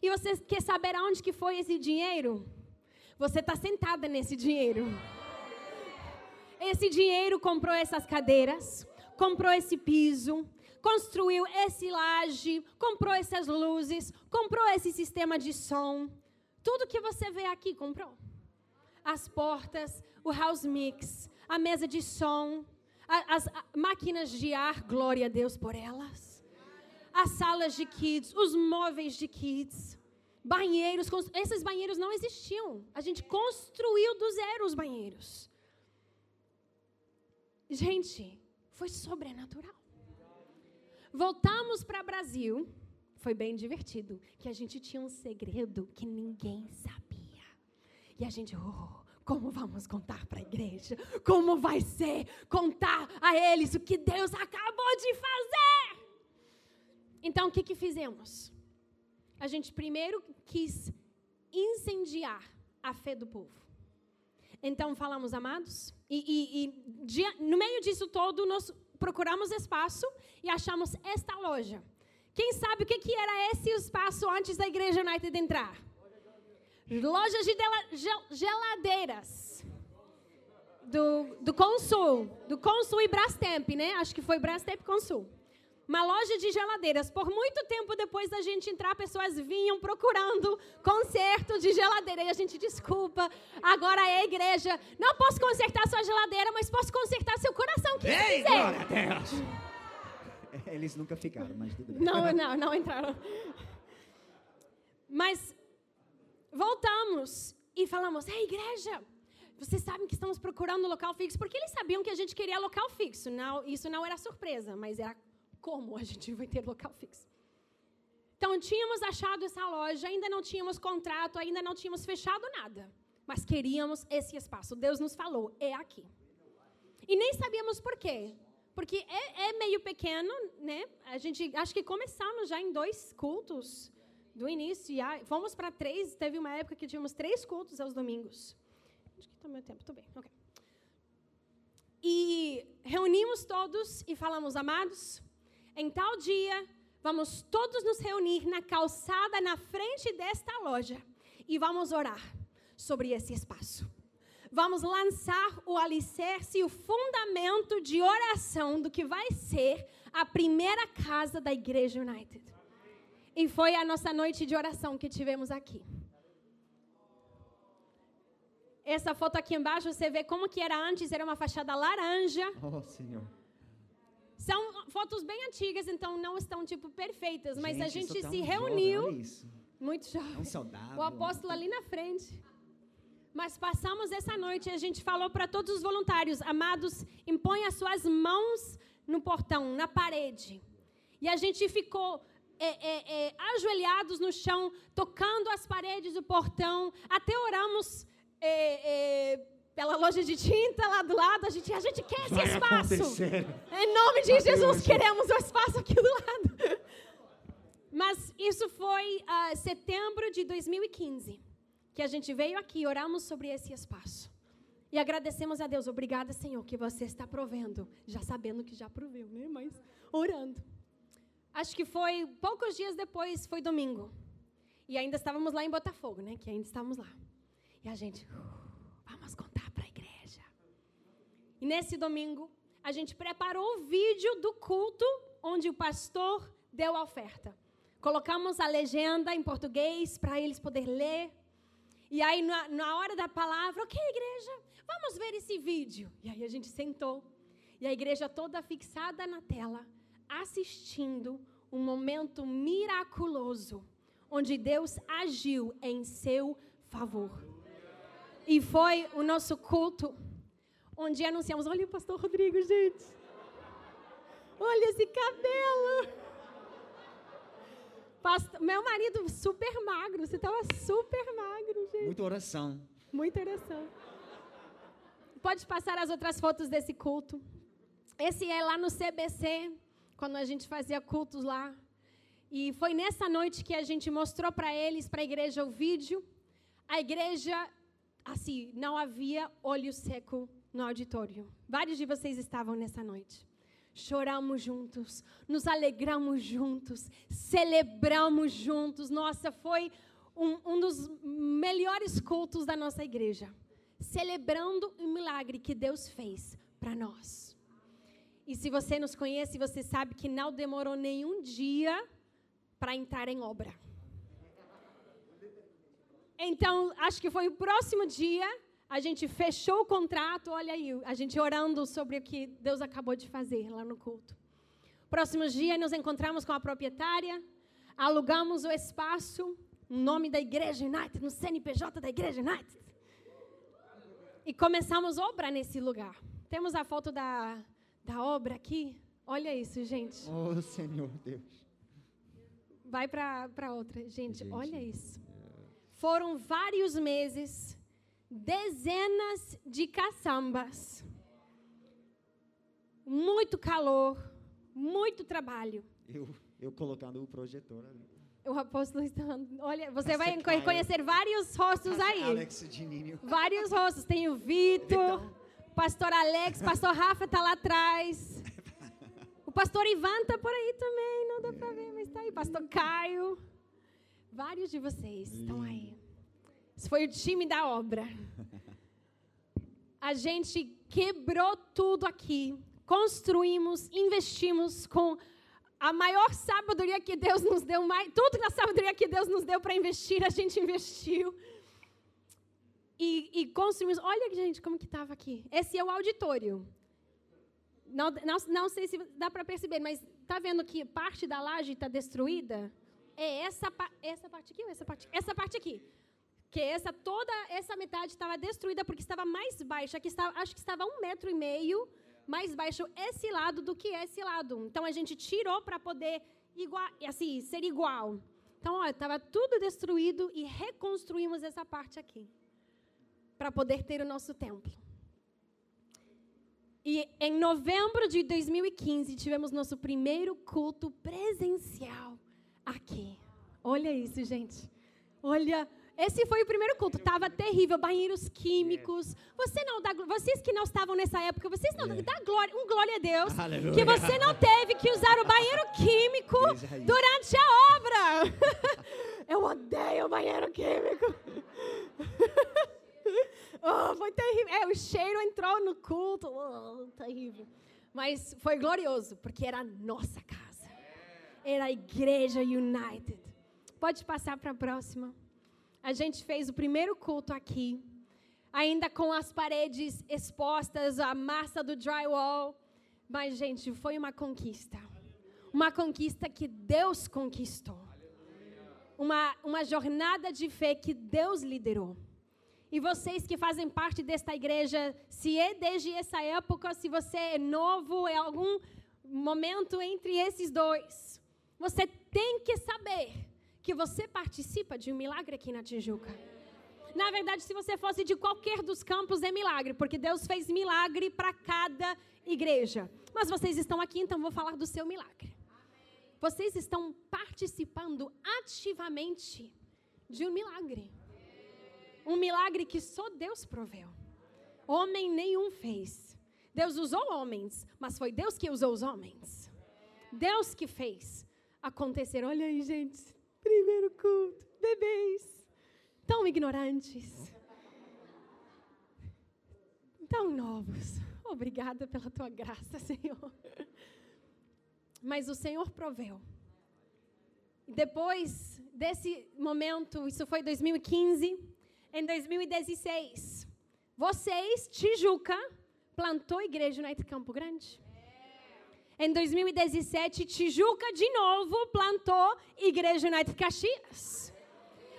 E você quer saber aonde que foi esse dinheiro? Você está sentada nesse dinheiro. Esse dinheiro comprou essas cadeiras, comprou esse piso, construiu esse laje, comprou essas luzes, comprou esse sistema de som. Tudo que você vê aqui comprou. As portas, o house mix, a mesa de som, as máquinas de ar, glória a Deus por elas. As salas de kids, os móveis de kids, banheiros, esses banheiros não existiam. A gente construiu do zero os banheiros. Gente, foi sobrenatural. Voltamos para Brasil. Foi bem divertido, que a gente tinha um segredo que ninguém sabia. E a gente, oh, como vamos contar para a igreja? Como vai ser contar a eles o que Deus acabou de fazer? Então, o que, que fizemos? A gente primeiro quis incendiar a fé do povo. Então, falamos, amados, e, e, e no meio disso todo, nós procuramos espaço e achamos esta loja. Quem sabe o que, que era esse espaço antes da Igreja United entrar? Lojas de geladeiras. Do, do Consul. Do Consul e Brastemp, né? Acho que foi Brastemp Consul. Uma loja de geladeiras. Por muito tempo depois da gente entrar, pessoas vinham procurando conserto de geladeira. E a gente, desculpa, agora é a igreja. Não posso consertar sua geladeira, mas posso consertar seu coração. Que Ei, glória a Deus! <laughs> Eles nunca ficaram, mas tudo bem. Não, <laughs> não, não entraram. Mas voltamos e falamos: Ei, igreja, vocês sabem que estamos procurando local fixo, porque eles sabiam que a gente queria local fixo. Não, isso não era surpresa, mas era como a gente vai ter local fixo. Então, tínhamos achado essa loja, ainda não tínhamos contrato, ainda não tínhamos fechado nada, mas queríamos esse espaço. Deus nos falou: é aqui. E nem sabíamos por quê. Porque é, é meio pequeno, né? A gente acho que começamos já em dois cultos do início. Já, fomos para três. Teve uma época que tínhamos três cultos aos domingos. Acho que está meu tempo, estou bem. E reunimos todos e falamos, amados, em tal dia vamos todos nos reunir na calçada na frente desta loja e vamos orar sobre esse espaço vamos lançar o alicerce e o fundamento de oração do que vai ser a primeira casa da Igreja United. E foi a nossa noite de oração que tivemos aqui. Essa foto aqui embaixo, você vê como que era antes, era uma fachada laranja. Oh, Senhor. São fotos bem antigas, então não estão tipo perfeitas, mas gente, a gente tá se reuniu. muito jovem. É saudável. O apóstolo ali na frente. Mas passamos essa noite e a gente falou para todos os voluntários: amados, impõe as suas mãos no portão, na parede. E a gente ficou é, é, é, ajoelhados no chão, tocando as paredes do portão, até oramos pela loja de tinta lá do lado. A gente, a gente quer esse Vai espaço. Acontecer. Em nome de Jesus, queremos o espaço aqui do lado. Mas isso foi uh, setembro de 2015 que a gente veio aqui, oramos sobre esse espaço. E agradecemos a Deus. Obrigada, Senhor, que você está provendo. Já sabendo que já proveu, né? Mas orando. Acho que foi poucos dias depois, foi domingo. E ainda estávamos lá em Botafogo, né? Que ainda estávamos lá. E a gente, uh, vamos contar para a igreja. E nesse domingo, a gente preparou o vídeo do culto onde o pastor deu a oferta. Colocamos a legenda em português para eles poderem ler. E aí, na, na hora da palavra, ok, igreja, vamos ver esse vídeo. E aí a gente sentou. E a igreja toda fixada na tela, assistindo um momento miraculoso, onde Deus agiu em seu favor. E foi o nosso culto, onde anunciamos: olha o pastor Rodrigo, gente. Olha esse cabelo. Pastor, meu marido super magro, você estava super magro, gente. Muita oração. Muita oração. Pode passar as outras fotos desse culto. Esse é lá no CBC, quando a gente fazia cultos lá. E foi nessa noite que a gente mostrou para eles, para a igreja, o vídeo. A igreja, assim, não havia olho seco no auditório. Vários de vocês estavam nessa noite choramos juntos, nos alegramos juntos, celebramos juntos. Nossa, foi um, um dos melhores cultos da nossa igreja, celebrando o milagre que Deus fez para nós. E se você nos conhece, você sabe que não demorou nenhum dia para entrar em obra. Então, acho que foi o próximo dia a gente fechou o contrato, olha aí, a gente orando sobre o que Deus acabou de fazer lá no culto. Próximo dia, nos encontramos com a proprietária, alugamos o espaço, o nome da Igreja United, no CNPJ da Igreja United. E começamos obra nesse lugar. Temos a foto da, da obra aqui. Olha isso, gente. Oh, Senhor Deus. Vai para outra. Gente, gente, olha isso. Foram vários meses dezenas de caçambas, muito calor, muito trabalho. Eu, eu colocando o projetor ali. O apóstolo está. Olha, você vai conhecer vários rostos aí. Alex de Ninho. Vários rostos. Tem o Vitor, Vitão. pastor Alex, pastor Rafa tá lá atrás. O pastor Ivan tá por aí também, não dá pra ver, mas tá aí. Pastor Caio. Vários de vocês estão aí. Foi o time da obra. A gente quebrou tudo aqui. Construímos, investimos com a maior sabedoria que Deus nos deu, tudo que a sabedoria que Deus nos deu para investir, a gente investiu. E, e construímos. Olha, gente, como que estava aqui. Esse é o auditório. Não, não, não sei se dá para perceber, mas tá vendo que parte da laje está destruída? É essa, essa parte aqui ou essa parte? Essa parte aqui. Que essa toda essa metade estava destruída porque estava mais baixa. Aqui estava, acho que estava um metro e meio mais baixo esse lado do que esse lado. Então a gente tirou para poder igual, assim, ser igual. Então, estava tudo destruído e reconstruímos essa parte aqui para poder ter o nosso templo. E em novembro de 2015 tivemos nosso primeiro culto presencial aqui. Olha isso, gente. Olha, esse foi o primeiro culto. Tava terrível, banheiros químicos. Você não dá, vocês que não estavam nessa época, vocês não dá glória, um glória a Deus Aleluia. que você não teve que usar o banheiro químico <laughs> durante a obra. <laughs> Eu odeio banheiro químico. <laughs> Oh, foi terrível. É, o cheiro entrou no culto. Oh, terrível. Mas foi glorioso, porque era a nossa casa. Era a Igreja United. Pode passar para a próxima. A gente fez o primeiro culto aqui, ainda com as paredes expostas, a massa do drywall. Mas, gente, foi uma conquista. Uma conquista que Deus conquistou. Uma, uma jornada de fé que Deus liderou. E vocês que fazem parte desta igreja, se é desde essa época, se você é novo, é algum momento entre esses dois, você tem que saber que você participa de um milagre aqui na Tijuca. Na verdade, se você fosse de qualquer dos campos, é milagre, porque Deus fez milagre para cada igreja. Mas vocês estão aqui, então vou falar do seu milagre. Vocês estão participando ativamente de um milagre. Um milagre que só Deus proveu. Homem nenhum fez. Deus usou homens, mas foi Deus que usou os homens. Deus que fez acontecer. Olha aí, gente. Primeiro culto. Bebês. Tão ignorantes. Tão novos. Obrigada pela tua graça, Senhor. Mas o Senhor proveu. Depois desse momento, isso foi 2015, em 2016, vocês, Tijuca, plantou igreja United Campo Grande. Em 2017, Tijuca de novo plantou igreja United Caxias.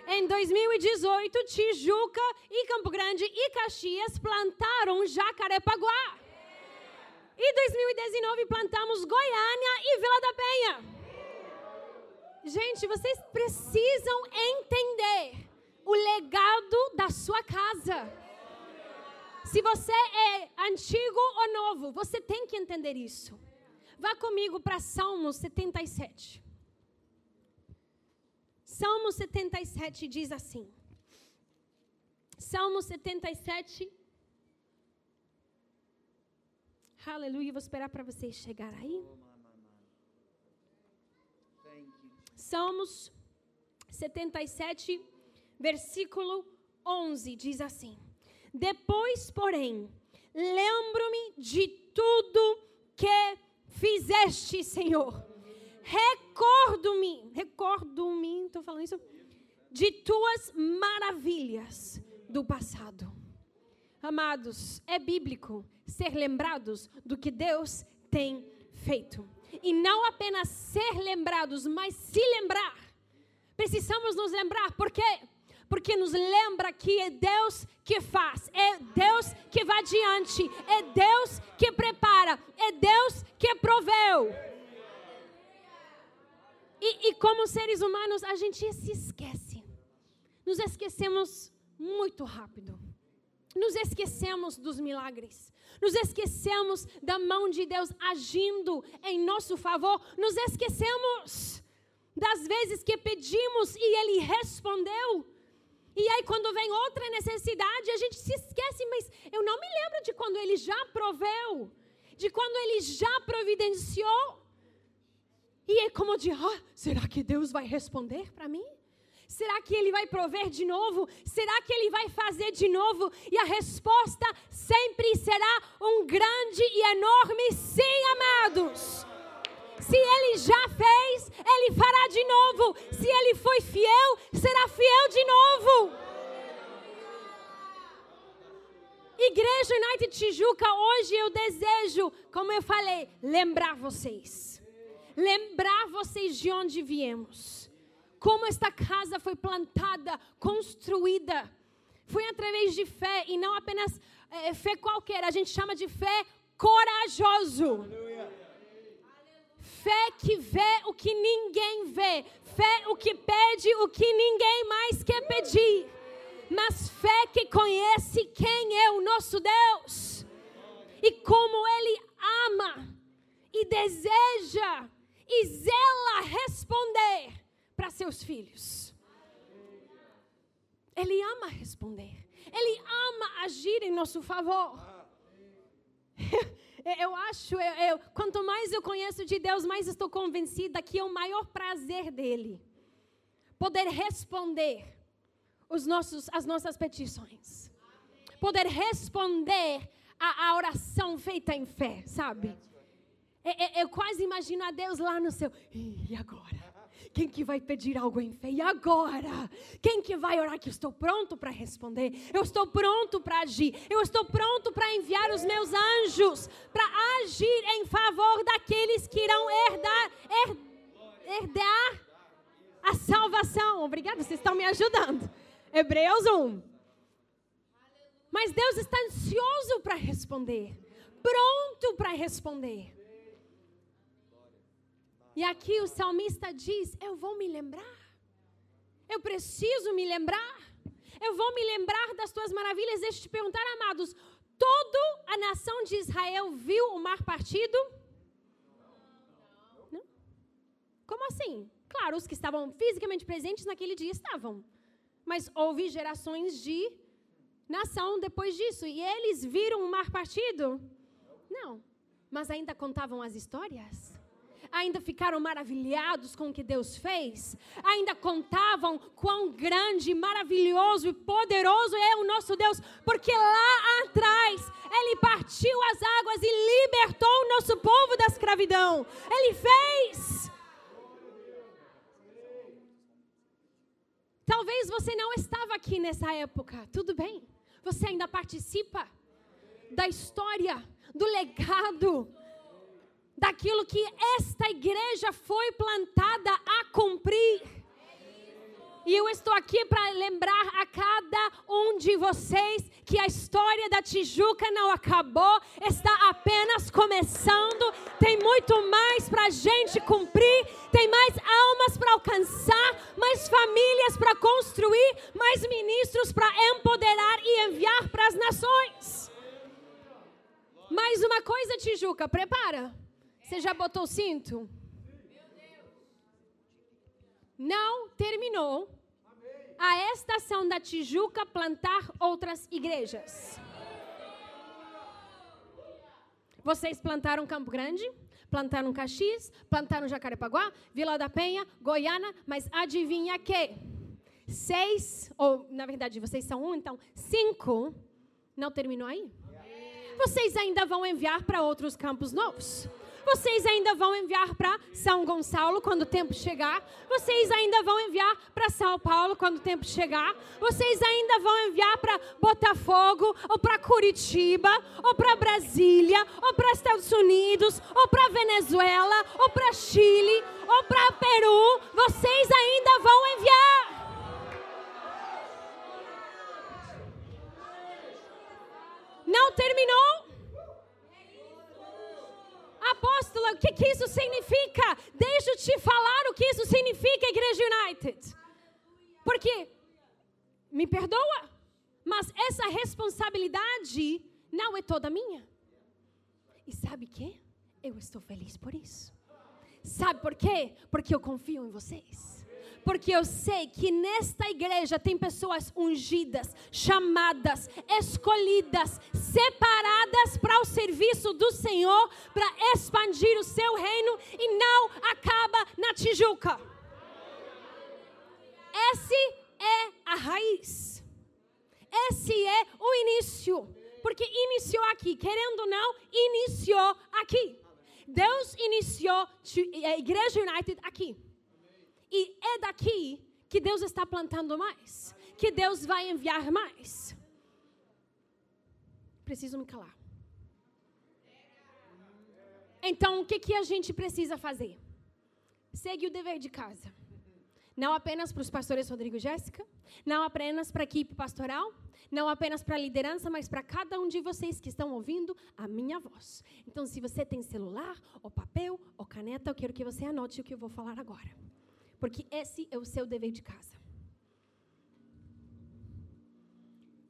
Em 2018, Tijuca e Campo Grande e Caxias plantaram Jacarepaguá. E 2019 plantamos Goiânia e Vila da Penha. Gente, vocês precisam entender o legado da sua casa. Se você é antigo ou novo, você tem que entender isso. Vá comigo para Salmos 77. Salmo 77 diz assim. Salmo 77. Aleluia, vou esperar para vocês chegar aí. Salmos 77, versículo 11 diz assim: Depois, porém, lembro-me de tudo que fizeste, Senhor. Recordo-me, recordo-me, estou falando isso, de tuas maravilhas do passado. Amados, é bíblico ser lembrados do que Deus tem feito. E não apenas ser lembrados, mas se lembrar. Precisamos nos lembrar, por quê? Porque nos lembra que é Deus que faz, é Deus que vai adiante, é Deus que prepara, é Deus que proveu. E, e como seres humanos, a gente se esquece. Nos esquecemos muito rápido. nos esquecemos dos milagres. Nos esquecemos da mão de Deus agindo em nosso favor. Nos esquecemos das vezes que pedimos e Ele respondeu. E aí, quando vem outra necessidade, a gente se esquece, mas eu não me lembro de quando Ele já proveu, de quando Ele já providenciou. E é como de, ah, será que Deus vai responder para mim? Será que Ele vai prover de novo? Será que Ele vai fazer de novo? E a resposta sempre será um grande e enorme sim, amados. Se Ele já fez, Ele fará de novo. Se Ele foi fiel, será fiel de novo. Igreja United Tijuca, hoje eu desejo, como eu falei, lembrar vocês. Lembrar vocês de onde viemos como esta casa foi plantada, construída. Foi através de fé e não apenas é, fé qualquer, a gente chama de fé corajoso. Fé que vê o que ninguém vê, fé o que pede o que ninguém mais quer pedir, mas fé que conhece quem é o nosso Deus e como Ele ama e deseja e zela responder para seus filhos. Ele ama responder. Ele ama agir em nosso favor. <laughs> Eu acho, eu, eu, quanto mais eu conheço de Deus, mais estou convencida que é o maior prazer dele poder responder os nossos, as nossas petições, poder responder a, a oração feita em fé, sabe? Eu, é, é, eu quase imagino a Deus lá no céu. E agora? Quem que vai pedir algo em fé? E agora? Quem que vai orar? Que eu estou pronto para responder. Eu estou pronto para agir. Eu estou pronto para enviar os meus anjos para agir em favor daqueles que irão herdar, herdar a salvação. Obrigada, vocês estão me ajudando. Hebreus 1. Mas Deus está ansioso para responder, pronto para responder. E aqui o salmista diz: Eu vou me lembrar. Eu preciso me lembrar. Eu vou me lembrar das tuas maravilhas. Deixa eu te perguntar, amados: toda a nação de Israel viu o mar partido? Não? Como assim? Claro, os que estavam fisicamente presentes naquele dia estavam. Mas houve gerações de nação depois disso. E eles viram o mar partido? Não. Mas ainda contavam as histórias? Ainda ficaram maravilhados com o que Deus fez, ainda contavam quão grande, maravilhoso e poderoso é o nosso Deus, porque lá atrás Ele partiu as águas e libertou o nosso povo da escravidão. Ele fez. Talvez você não estava aqui nessa época, tudo bem, você ainda participa da história, do legado, daquilo que esta igreja foi plantada a cumprir. E eu estou aqui para lembrar a cada um de vocês que a história da Tijuca não acabou, está apenas começando. Tem muito mais para a gente cumprir, tem mais almas para alcançar, mais famílias para construir, mais ministros para empoderar e enviar para as nações. Mais uma coisa, Tijuca, prepara. Você já botou o cinto? Não terminou a estação da Tijuca plantar outras igrejas. Vocês plantaram Campo Grande, plantaram Caxias, plantaram Jacarepaguá, Vila da Penha, Goiânia, mas adivinha que? Seis, ou na verdade vocês são um, então cinco, não terminou aí? Vocês ainda vão enviar para outros campos novos. Vocês ainda vão enviar para São Gonçalo quando o tempo chegar. Vocês ainda vão enviar para São Paulo quando o tempo chegar. Vocês ainda vão enviar para Botafogo, ou para Curitiba, ou para Brasília, ou para Estados Unidos, ou para Venezuela, ou para Chile, ou para Peru. Vocês ainda vão enviar. Não terminou? Apóstola, o que, que isso significa? Deixa eu te falar o que isso significa, Igreja United. Porque, me perdoa, Mas essa responsabilidade não é toda minha. E sabe o que? Eu estou feliz por isso. Sabe por quê? Porque eu confio em vocês porque eu sei que nesta igreja tem pessoas ungidas, chamadas, escolhidas, separadas para o serviço do Senhor, para expandir o seu reino e não acaba na Tijuca. Esse é a raiz. Esse é o início. Porque iniciou aqui, querendo ou não, iniciou aqui. Deus iniciou a Igreja United aqui. E é daqui que Deus está plantando mais, que Deus vai enviar mais. Preciso me calar. Então, o que, que a gente precisa fazer? Segue o dever de casa. Não apenas para os pastores Rodrigo e Jéssica, não apenas para a equipe pastoral, não apenas para a liderança, mas para cada um de vocês que estão ouvindo a minha voz. Então, se você tem celular, ou papel, ou caneta, eu quero que você anote o que eu vou falar agora porque esse é o seu dever de casa.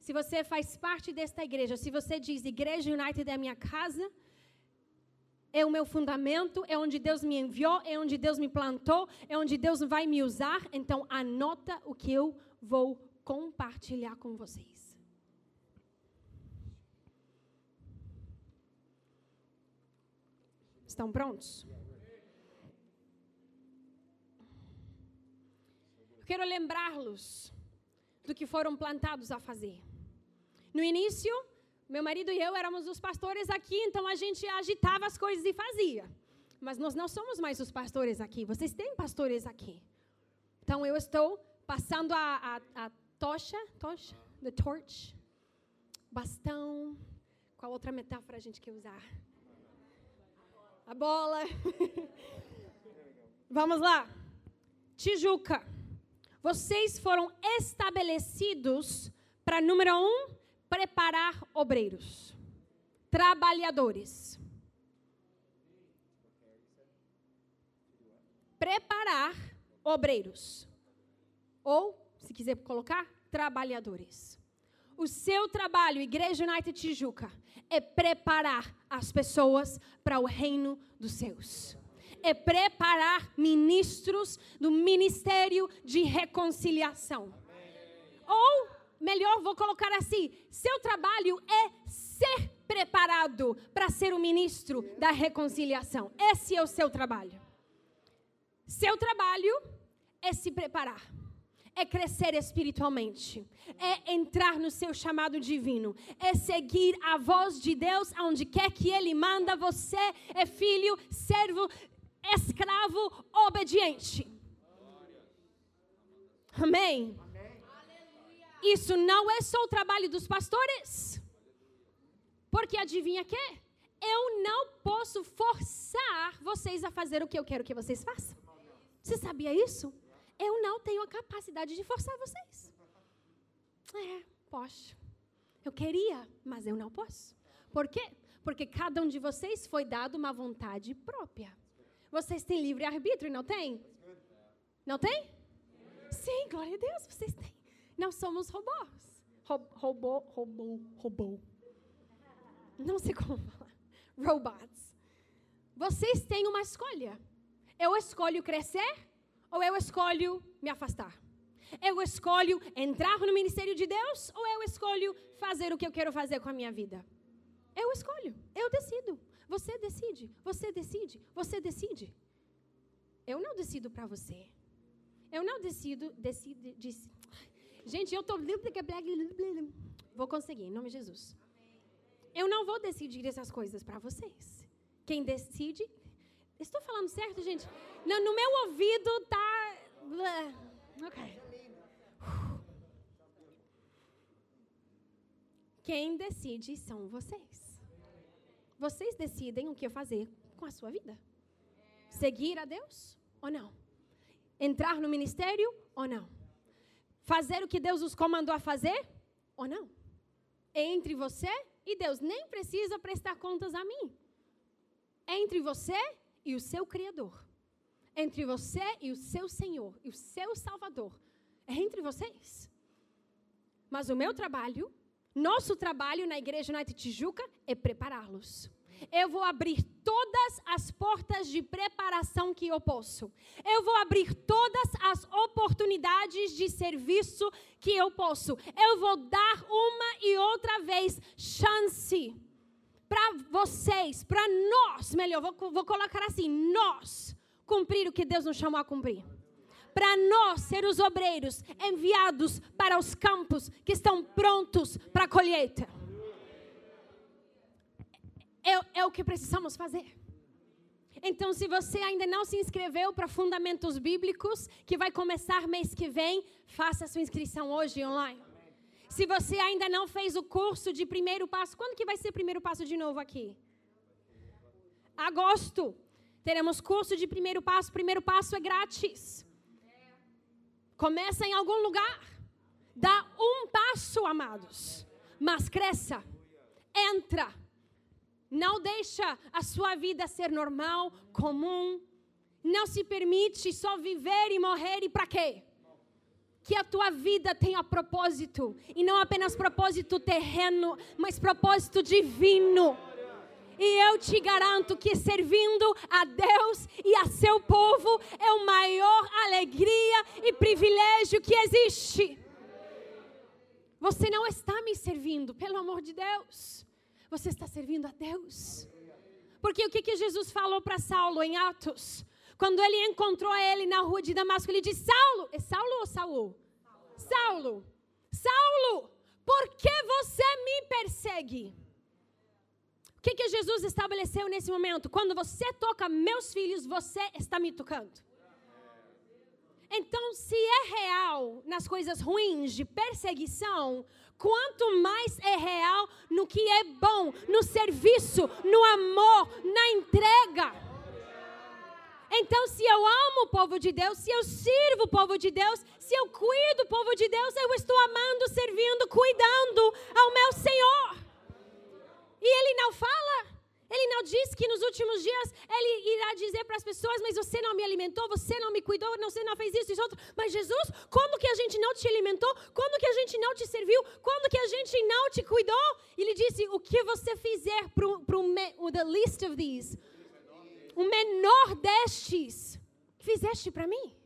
Se você faz parte desta igreja, se você diz Igreja United é a minha casa, é o meu fundamento, é onde Deus me enviou, é onde Deus me plantou, é onde Deus vai me usar, então anota o que eu vou compartilhar com vocês. Estão prontos? Quero lembrá-los do que foram plantados a fazer. No início, meu marido e eu éramos os pastores aqui, então a gente agitava as coisas e fazia. Mas nós não somos mais os pastores aqui, vocês têm pastores aqui. Então eu estou passando a, a, a tocha, tocha, the torch, bastão, qual outra metáfora a gente quer usar? A bola. <laughs> Vamos lá. Tijuca. Vocês foram estabelecidos para, número um, preparar obreiros, trabalhadores. Preparar obreiros. Ou, se quiser colocar, trabalhadores. O seu trabalho, Igreja United Tijuca, é preparar as pessoas para o reino dos céus é preparar ministros do ministério de reconciliação. Ou, melhor, vou colocar assim: seu trabalho é ser preparado para ser o ministro da reconciliação. Esse é o seu trabalho. Seu trabalho é se preparar é crescer espiritualmente, é entrar no seu chamado divino, é seguir a voz de Deus aonde quer que Ele manda. Você é filho, servo escravo obediente. Amém? Isso não é só o trabalho dos pastores. Porque adivinha que? Eu não posso forçar vocês a fazer o que eu quero que vocês façam. Você sabia isso? Eu não tenho a capacidade de forçar vocês. É, posso. Eu queria, mas eu não posso. Por quê? Porque cada um de vocês foi dado uma vontade própria. Vocês têm livre arbítrio, não tem? Não tem? Sim, glória a Deus, vocês têm. Não somos robôs. robô, robô, robô. Não sei como falar. Robots. Vocês têm uma escolha. Eu escolho crescer ou eu escolho me afastar? Eu escolho entrar no ministério de Deus ou eu escolho fazer o que eu quero fazer com a minha vida? Eu escolho, eu decido. Você decide, você decide, você decide. Eu não decido para você. Eu não decido, decido, disse. Gente, eu tô vou conseguir, em nome de Jesus. Eu não vou decidir essas coisas para vocês. Quem decide, estou falando certo, gente? No, no meu ouvido tá, ok. Quem decide são vocês. Vocês decidem o que fazer com a sua vida. Seguir a Deus ou não? Entrar no ministério ou não? Fazer o que Deus os comandou a fazer ou não? É entre você e Deus. Nem precisa prestar contas a mim. É entre você e o seu Criador. Entre você e o seu Senhor e o seu Salvador. É entre vocês. Mas o meu trabalho, nosso trabalho na Igreja United Tijuca é prepará-los. Eu vou abrir todas as portas de preparação que eu posso. Eu vou abrir todas as oportunidades de serviço que eu posso. Eu vou dar uma e outra vez chance para vocês, para nós, melhor, vou, vou colocar assim: nós cumprir o que Deus nos chamou a cumprir para nós ser os obreiros enviados para os campos que estão prontos para a colheita. É, é, o que precisamos fazer. Então, se você ainda não se inscreveu para Fundamentos Bíblicos, que vai começar mês que vem, faça sua inscrição hoje online. Se você ainda não fez o curso de primeiro passo, quando que vai ser primeiro passo de novo aqui? Agosto. Teremos curso de primeiro passo. Primeiro passo é grátis. Começa em algum lugar. Dá um passo, amados. Mas cresça. Entra. Não deixa a sua vida ser normal, comum. Não se permite só viver e morrer e para quê? Que a tua vida tenha propósito e não apenas propósito terreno, mas propósito divino. E eu te garanto que servindo a Deus e a seu povo é a maior alegria e privilégio que existe. Você não está me servindo, pelo amor de Deus. Você está servindo a Deus. Porque o que, que Jesus falou para Saulo em Atos? Quando ele encontrou ele na rua de Damasco, ele disse: Saulo, é Saulo ou Saul? Saulo, Saulo, por que você me persegue? O que, que Jesus estabeleceu nesse momento? Quando você toca meus filhos, você está me tocando. Então, se é real nas coisas ruins de perseguição, quanto mais é real no que é bom, no serviço, no amor, na entrega. Então, se eu amo o povo de Deus, se eu sirvo o povo de Deus, se eu cuido do povo de Deus, eu estou amando, servindo, cuidando ao meu Senhor. E ele não fala. Ele não diz que nos últimos dias ele irá dizer para as pessoas: Mas você não me alimentou, você não me cuidou, você não fez isso e isso outro. Mas Jesus, quando que a gente não te alimentou? Quando que a gente não te serviu? Quando que a gente não te cuidou? Ele disse: O que você fizer para o the least of these, o menor destes, fizeste para mim?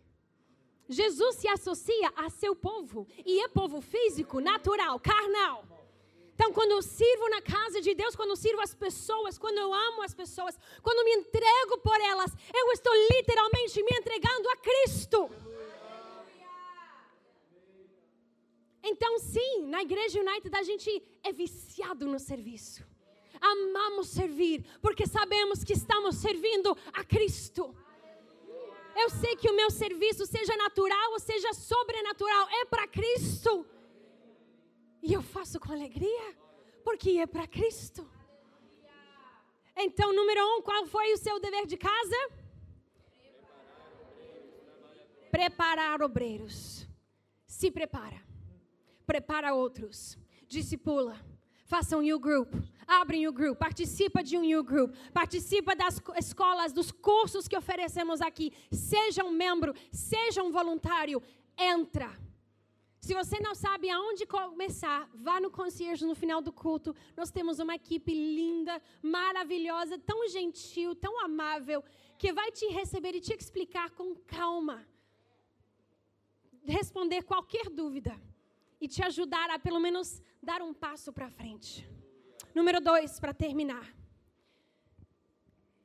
Jesus se associa a seu povo e é povo físico, natural, carnal. Então, quando eu sirvo na casa de Deus, quando eu sirvo as pessoas, quando eu amo as pessoas, quando me entrego por elas, eu estou literalmente me entregando a Cristo. Então, sim, na Igreja United a gente é viciado no serviço. Amamos servir, porque sabemos que estamos servindo a Cristo. Eu sei que o meu serviço, seja natural ou seja sobrenatural, é para Cristo. E eu faço com alegria, porque é para Cristo. Então, número um, qual foi o seu dever de casa? Preparar obreiros. Se prepara. Prepara outros. Discipula. Faça um new group. Abre um new group. Participa de um new group. Participa das escolas, dos cursos que oferecemos aqui. Seja um membro, seja um voluntário. Entra se você não sabe aonde começar, vá no concierge no final do culto. Nós temos uma equipe linda, maravilhosa, tão gentil, tão amável, que vai te receber e te explicar com calma. Responder qualquer dúvida e te ajudar a pelo menos dar um passo para frente. Número dois, para terminar.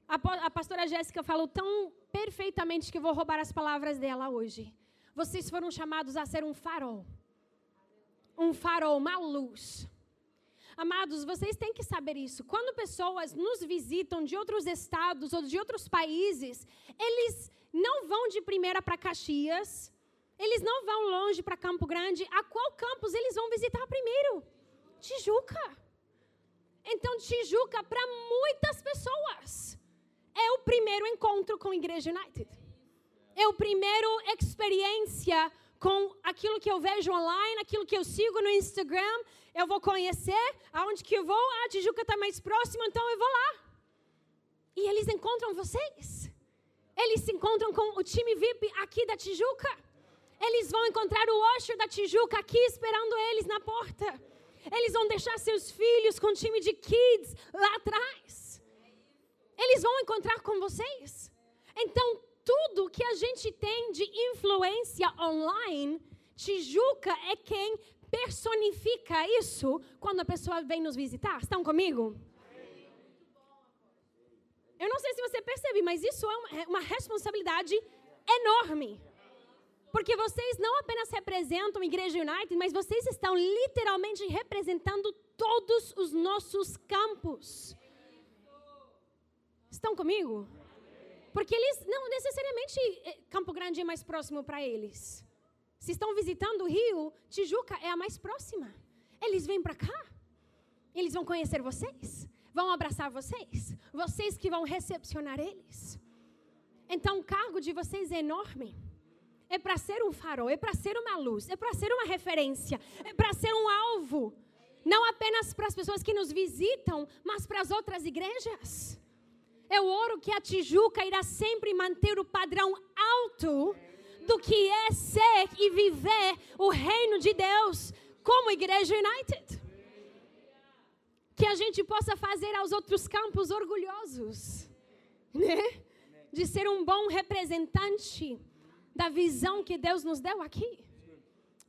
A, pastora Jéssica falou tão perfeitamente que vou roubar as palavras dela hoje. Vocês foram chamados a ser um farol. Um farol, uma luz. Amados, vocês têm que saber isso. Quando pessoas nos visitam de outros estados ou de outros países, eles não vão de primeira para Caxias, eles não vão longe para Campo Grande. A qual campus eles vão visitar primeiro? Tijuca. Então, Tijuca, para muitas pessoas, é o primeiro encontro com a Igreja United é o primeiro experiência com aquilo que eu vejo online, aquilo que eu sigo no Instagram. Eu vou conhecer aonde que eu vou. Ah, a Tijuca está mais próximo, então eu vou lá. E eles encontram vocês. Eles se encontram com o time VIP aqui da Tijuca. Eles vão encontrar o Osher da Tijuca aqui esperando eles na porta. Eles vão deixar seus filhos com o time de kids lá atrás. Eles vão encontrar com vocês. Então, tudo que a gente tem de influência online, Tijuca é quem personifica isso quando a pessoa vem nos visitar. Estão comigo? Eu não sei se você percebe, mas isso é uma responsabilidade enorme. Porque vocês não apenas representam a Igreja United, mas vocês estão literalmente representando todos os nossos campos. Estão comigo? Porque eles, não necessariamente eh, Campo Grande é mais próximo para eles. Se estão visitando o Rio, Tijuca é a mais próxima. Eles vêm para cá. Eles vão conhecer vocês. Vão abraçar vocês. Vocês que vão recepcionar eles. Então o cargo de vocês é enorme é para ser um farol, é para ser uma luz, é para ser uma referência, é para ser um alvo. Não apenas para as pessoas que nos visitam, mas para as outras igrejas. Eu oro que a Tijuca irá sempre manter o padrão alto do que é ser e viver o reino de Deus como Igreja United. Que a gente possa fazer aos outros campos orgulhosos, né? De ser um bom representante da visão que Deus nos deu aqui.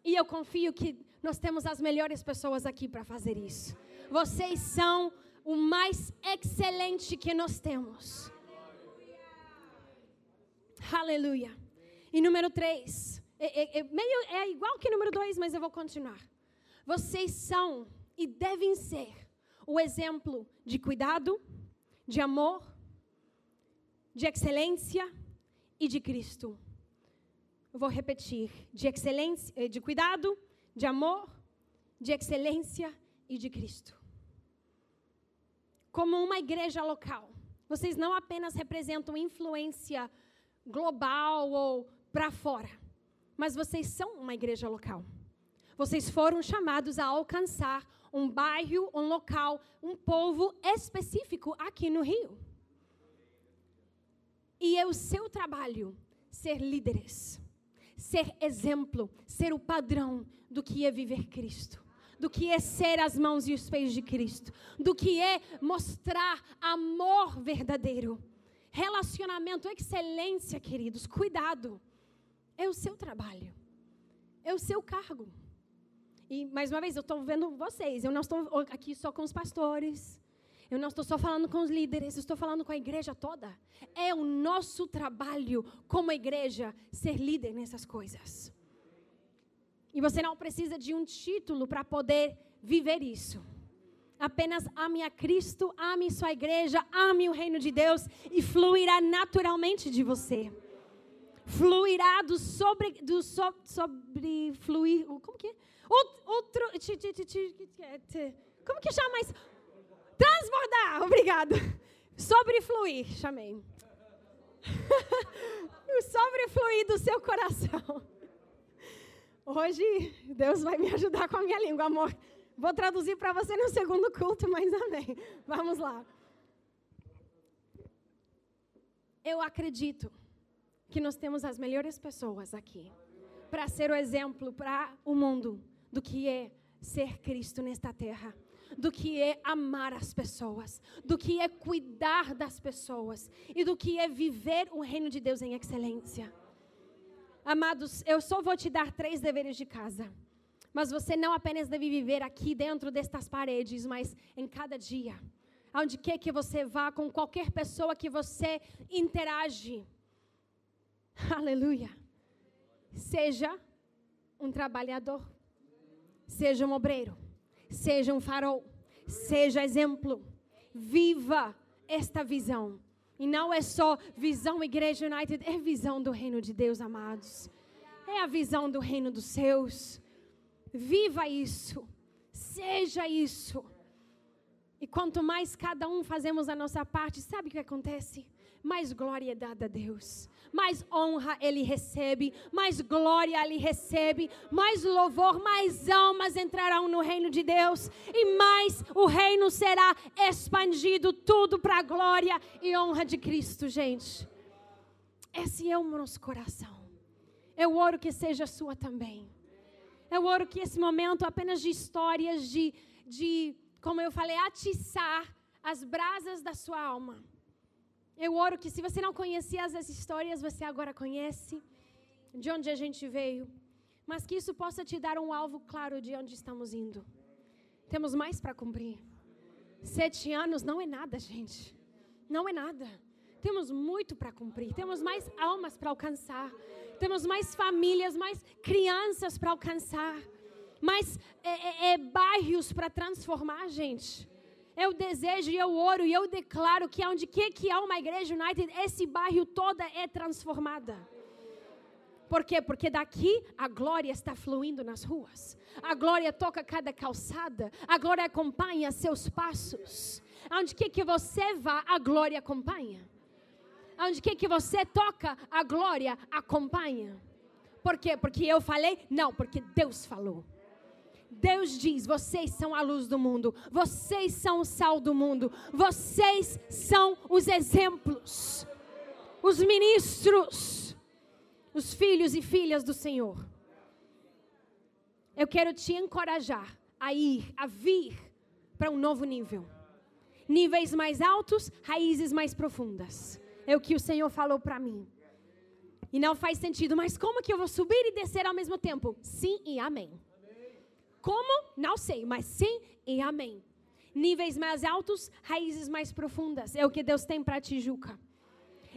E eu confio que nós temos as melhores pessoas aqui para fazer isso. Vocês são o mais excelente que nós temos. Aleluia. E número três, é, é, é, meio, é igual que número dois, mas eu vou continuar. Vocês são e devem ser o exemplo de cuidado, de amor, de excelência e de Cristo. Vou repetir: de excelência, eh, de cuidado, de amor, de excelência e de Cristo. Como uma igreja local, vocês não apenas representam influência global ou para fora, mas vocês são uma igreja local. Vocês foram chamados a alcançar um bairro, um local, um povo específico aqui no Rio. E é o seu trabalho ser líderes ser exemplo, ser o padrão do que é viver Cristo, do que é ser as mãos e os pés de Cristo, do que é mostrar amor verdadeiro, relacionamento, excelência, queridos, cuidado. É o seu trabalho, é o seu cargo. E mais uma vez, eu estou vendo vocês, eu não estou aqui só com os pastores, eu não estou só falando com os líderes, estou falando com a igreja toda. É o nosso trabalho como igreja ser líder nessas coisas. E você não precisa de um título para poder viver isso. Apenas ame a Cristo, ame sua igreja, ame o reino de Deus e fluirá naturalmente de você. Fluirá do sobre do so, sobre fluir, como que é? Outro, como que chama mais? Transbordar, <laughs> obrigado. Sobrefluir, chamei. <laughs> o sobrefluir do seu coração. Hoje, Deus vai me ajudar com a minha língua, amor. Vou traduzir para você no segundo culto, mas amém. Vamos lá. Eu acredito que nós temos as melhores pessoas aqui para ser o exemplo para o mundo do que é ser Cristo nesta terra do que é amar as pessoas, do que é cuidar das pessoas e do que é viver o reino de Deus em excelência. Amados, eu só vou te dar três deveres de casa. Mas você não apenas deve viver aqui dentro destas paredes, mas em cada dia. Onde quer que você vá, com qualquer pessoa que você interage. <laughs> Aleluia. Seja um trabalhador. Seja um obreiro Seja um farol, seja exemplo. Viva esta visão. E não é só visão Igreja United, é visão do reino de Deus, amados. É a visão do reino dos seus. Viva isso. Seja isso. E quanto mais cada um fazemos a nossa parte, sabe o que acontece? Mais glória é dada a Deus mais honra ele recebe, mais glória ele recebe, mais louvor, mais almas entrarão no reino de Deus e mais o reino será expandido tudo para a glória e honra de Cristo, gente. Esse é o nosso coração. Eu oro que seja sua também. Eu oro que esse momento apenas de histórias, de, de como eu falei, atiçar as brasas da sua alma. Eu oro que se você não conhecia as histórias, você agora conhece de onde a gente veio. Mas que isso possa te dar um alvo claro de onde estamos indo. Temos mais para cumprir. Sete anos não é nada, gente. Não é nada. Temos muito para cumprir. Temos mais almas para alcançar. Temos mais famílias, mais crianças para alcançar. Mais é, é, é, bairros para transformar, gente. Eu desejo e eu oro e eu declaro que onde que, que há uma igreja United, esse bairro toda é transformada. Por quê? Porque daqui a glória está fluindo nas ruas. A glória toca cada calçada. A glória acompanha seus passos. Onde que, que você vá, a glória acompanha. Onde que, que você toca, a glória acompanha. Por quê? Porque eu falei? Não, porque Deus falou. Deus diz: vocês são a luz do mundo, vocês são o sal do mundo, vocês são os exemplos, os ministros os filhos e filhas do Senhor. Eu quero te encorajar a ir, a vir para um novo nível. Níveis mais altos, raízes mais profundas. É o que o Senhor falou para mim. E não faz sentido, mas como que eu vou subir e descer ao mesmo tempo? Sim e amém. Como? Não sei, mas sim e amém. Níveis mais altos, raízes mais profundas. É o que Deus tem para Tijuca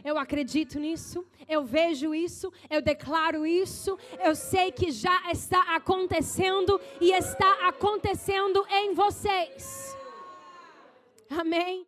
eu acredito nisso, eu vejo isso, eu declaro isso, eu sei que já está acontecendo e está acontecendo em vocês. Amém.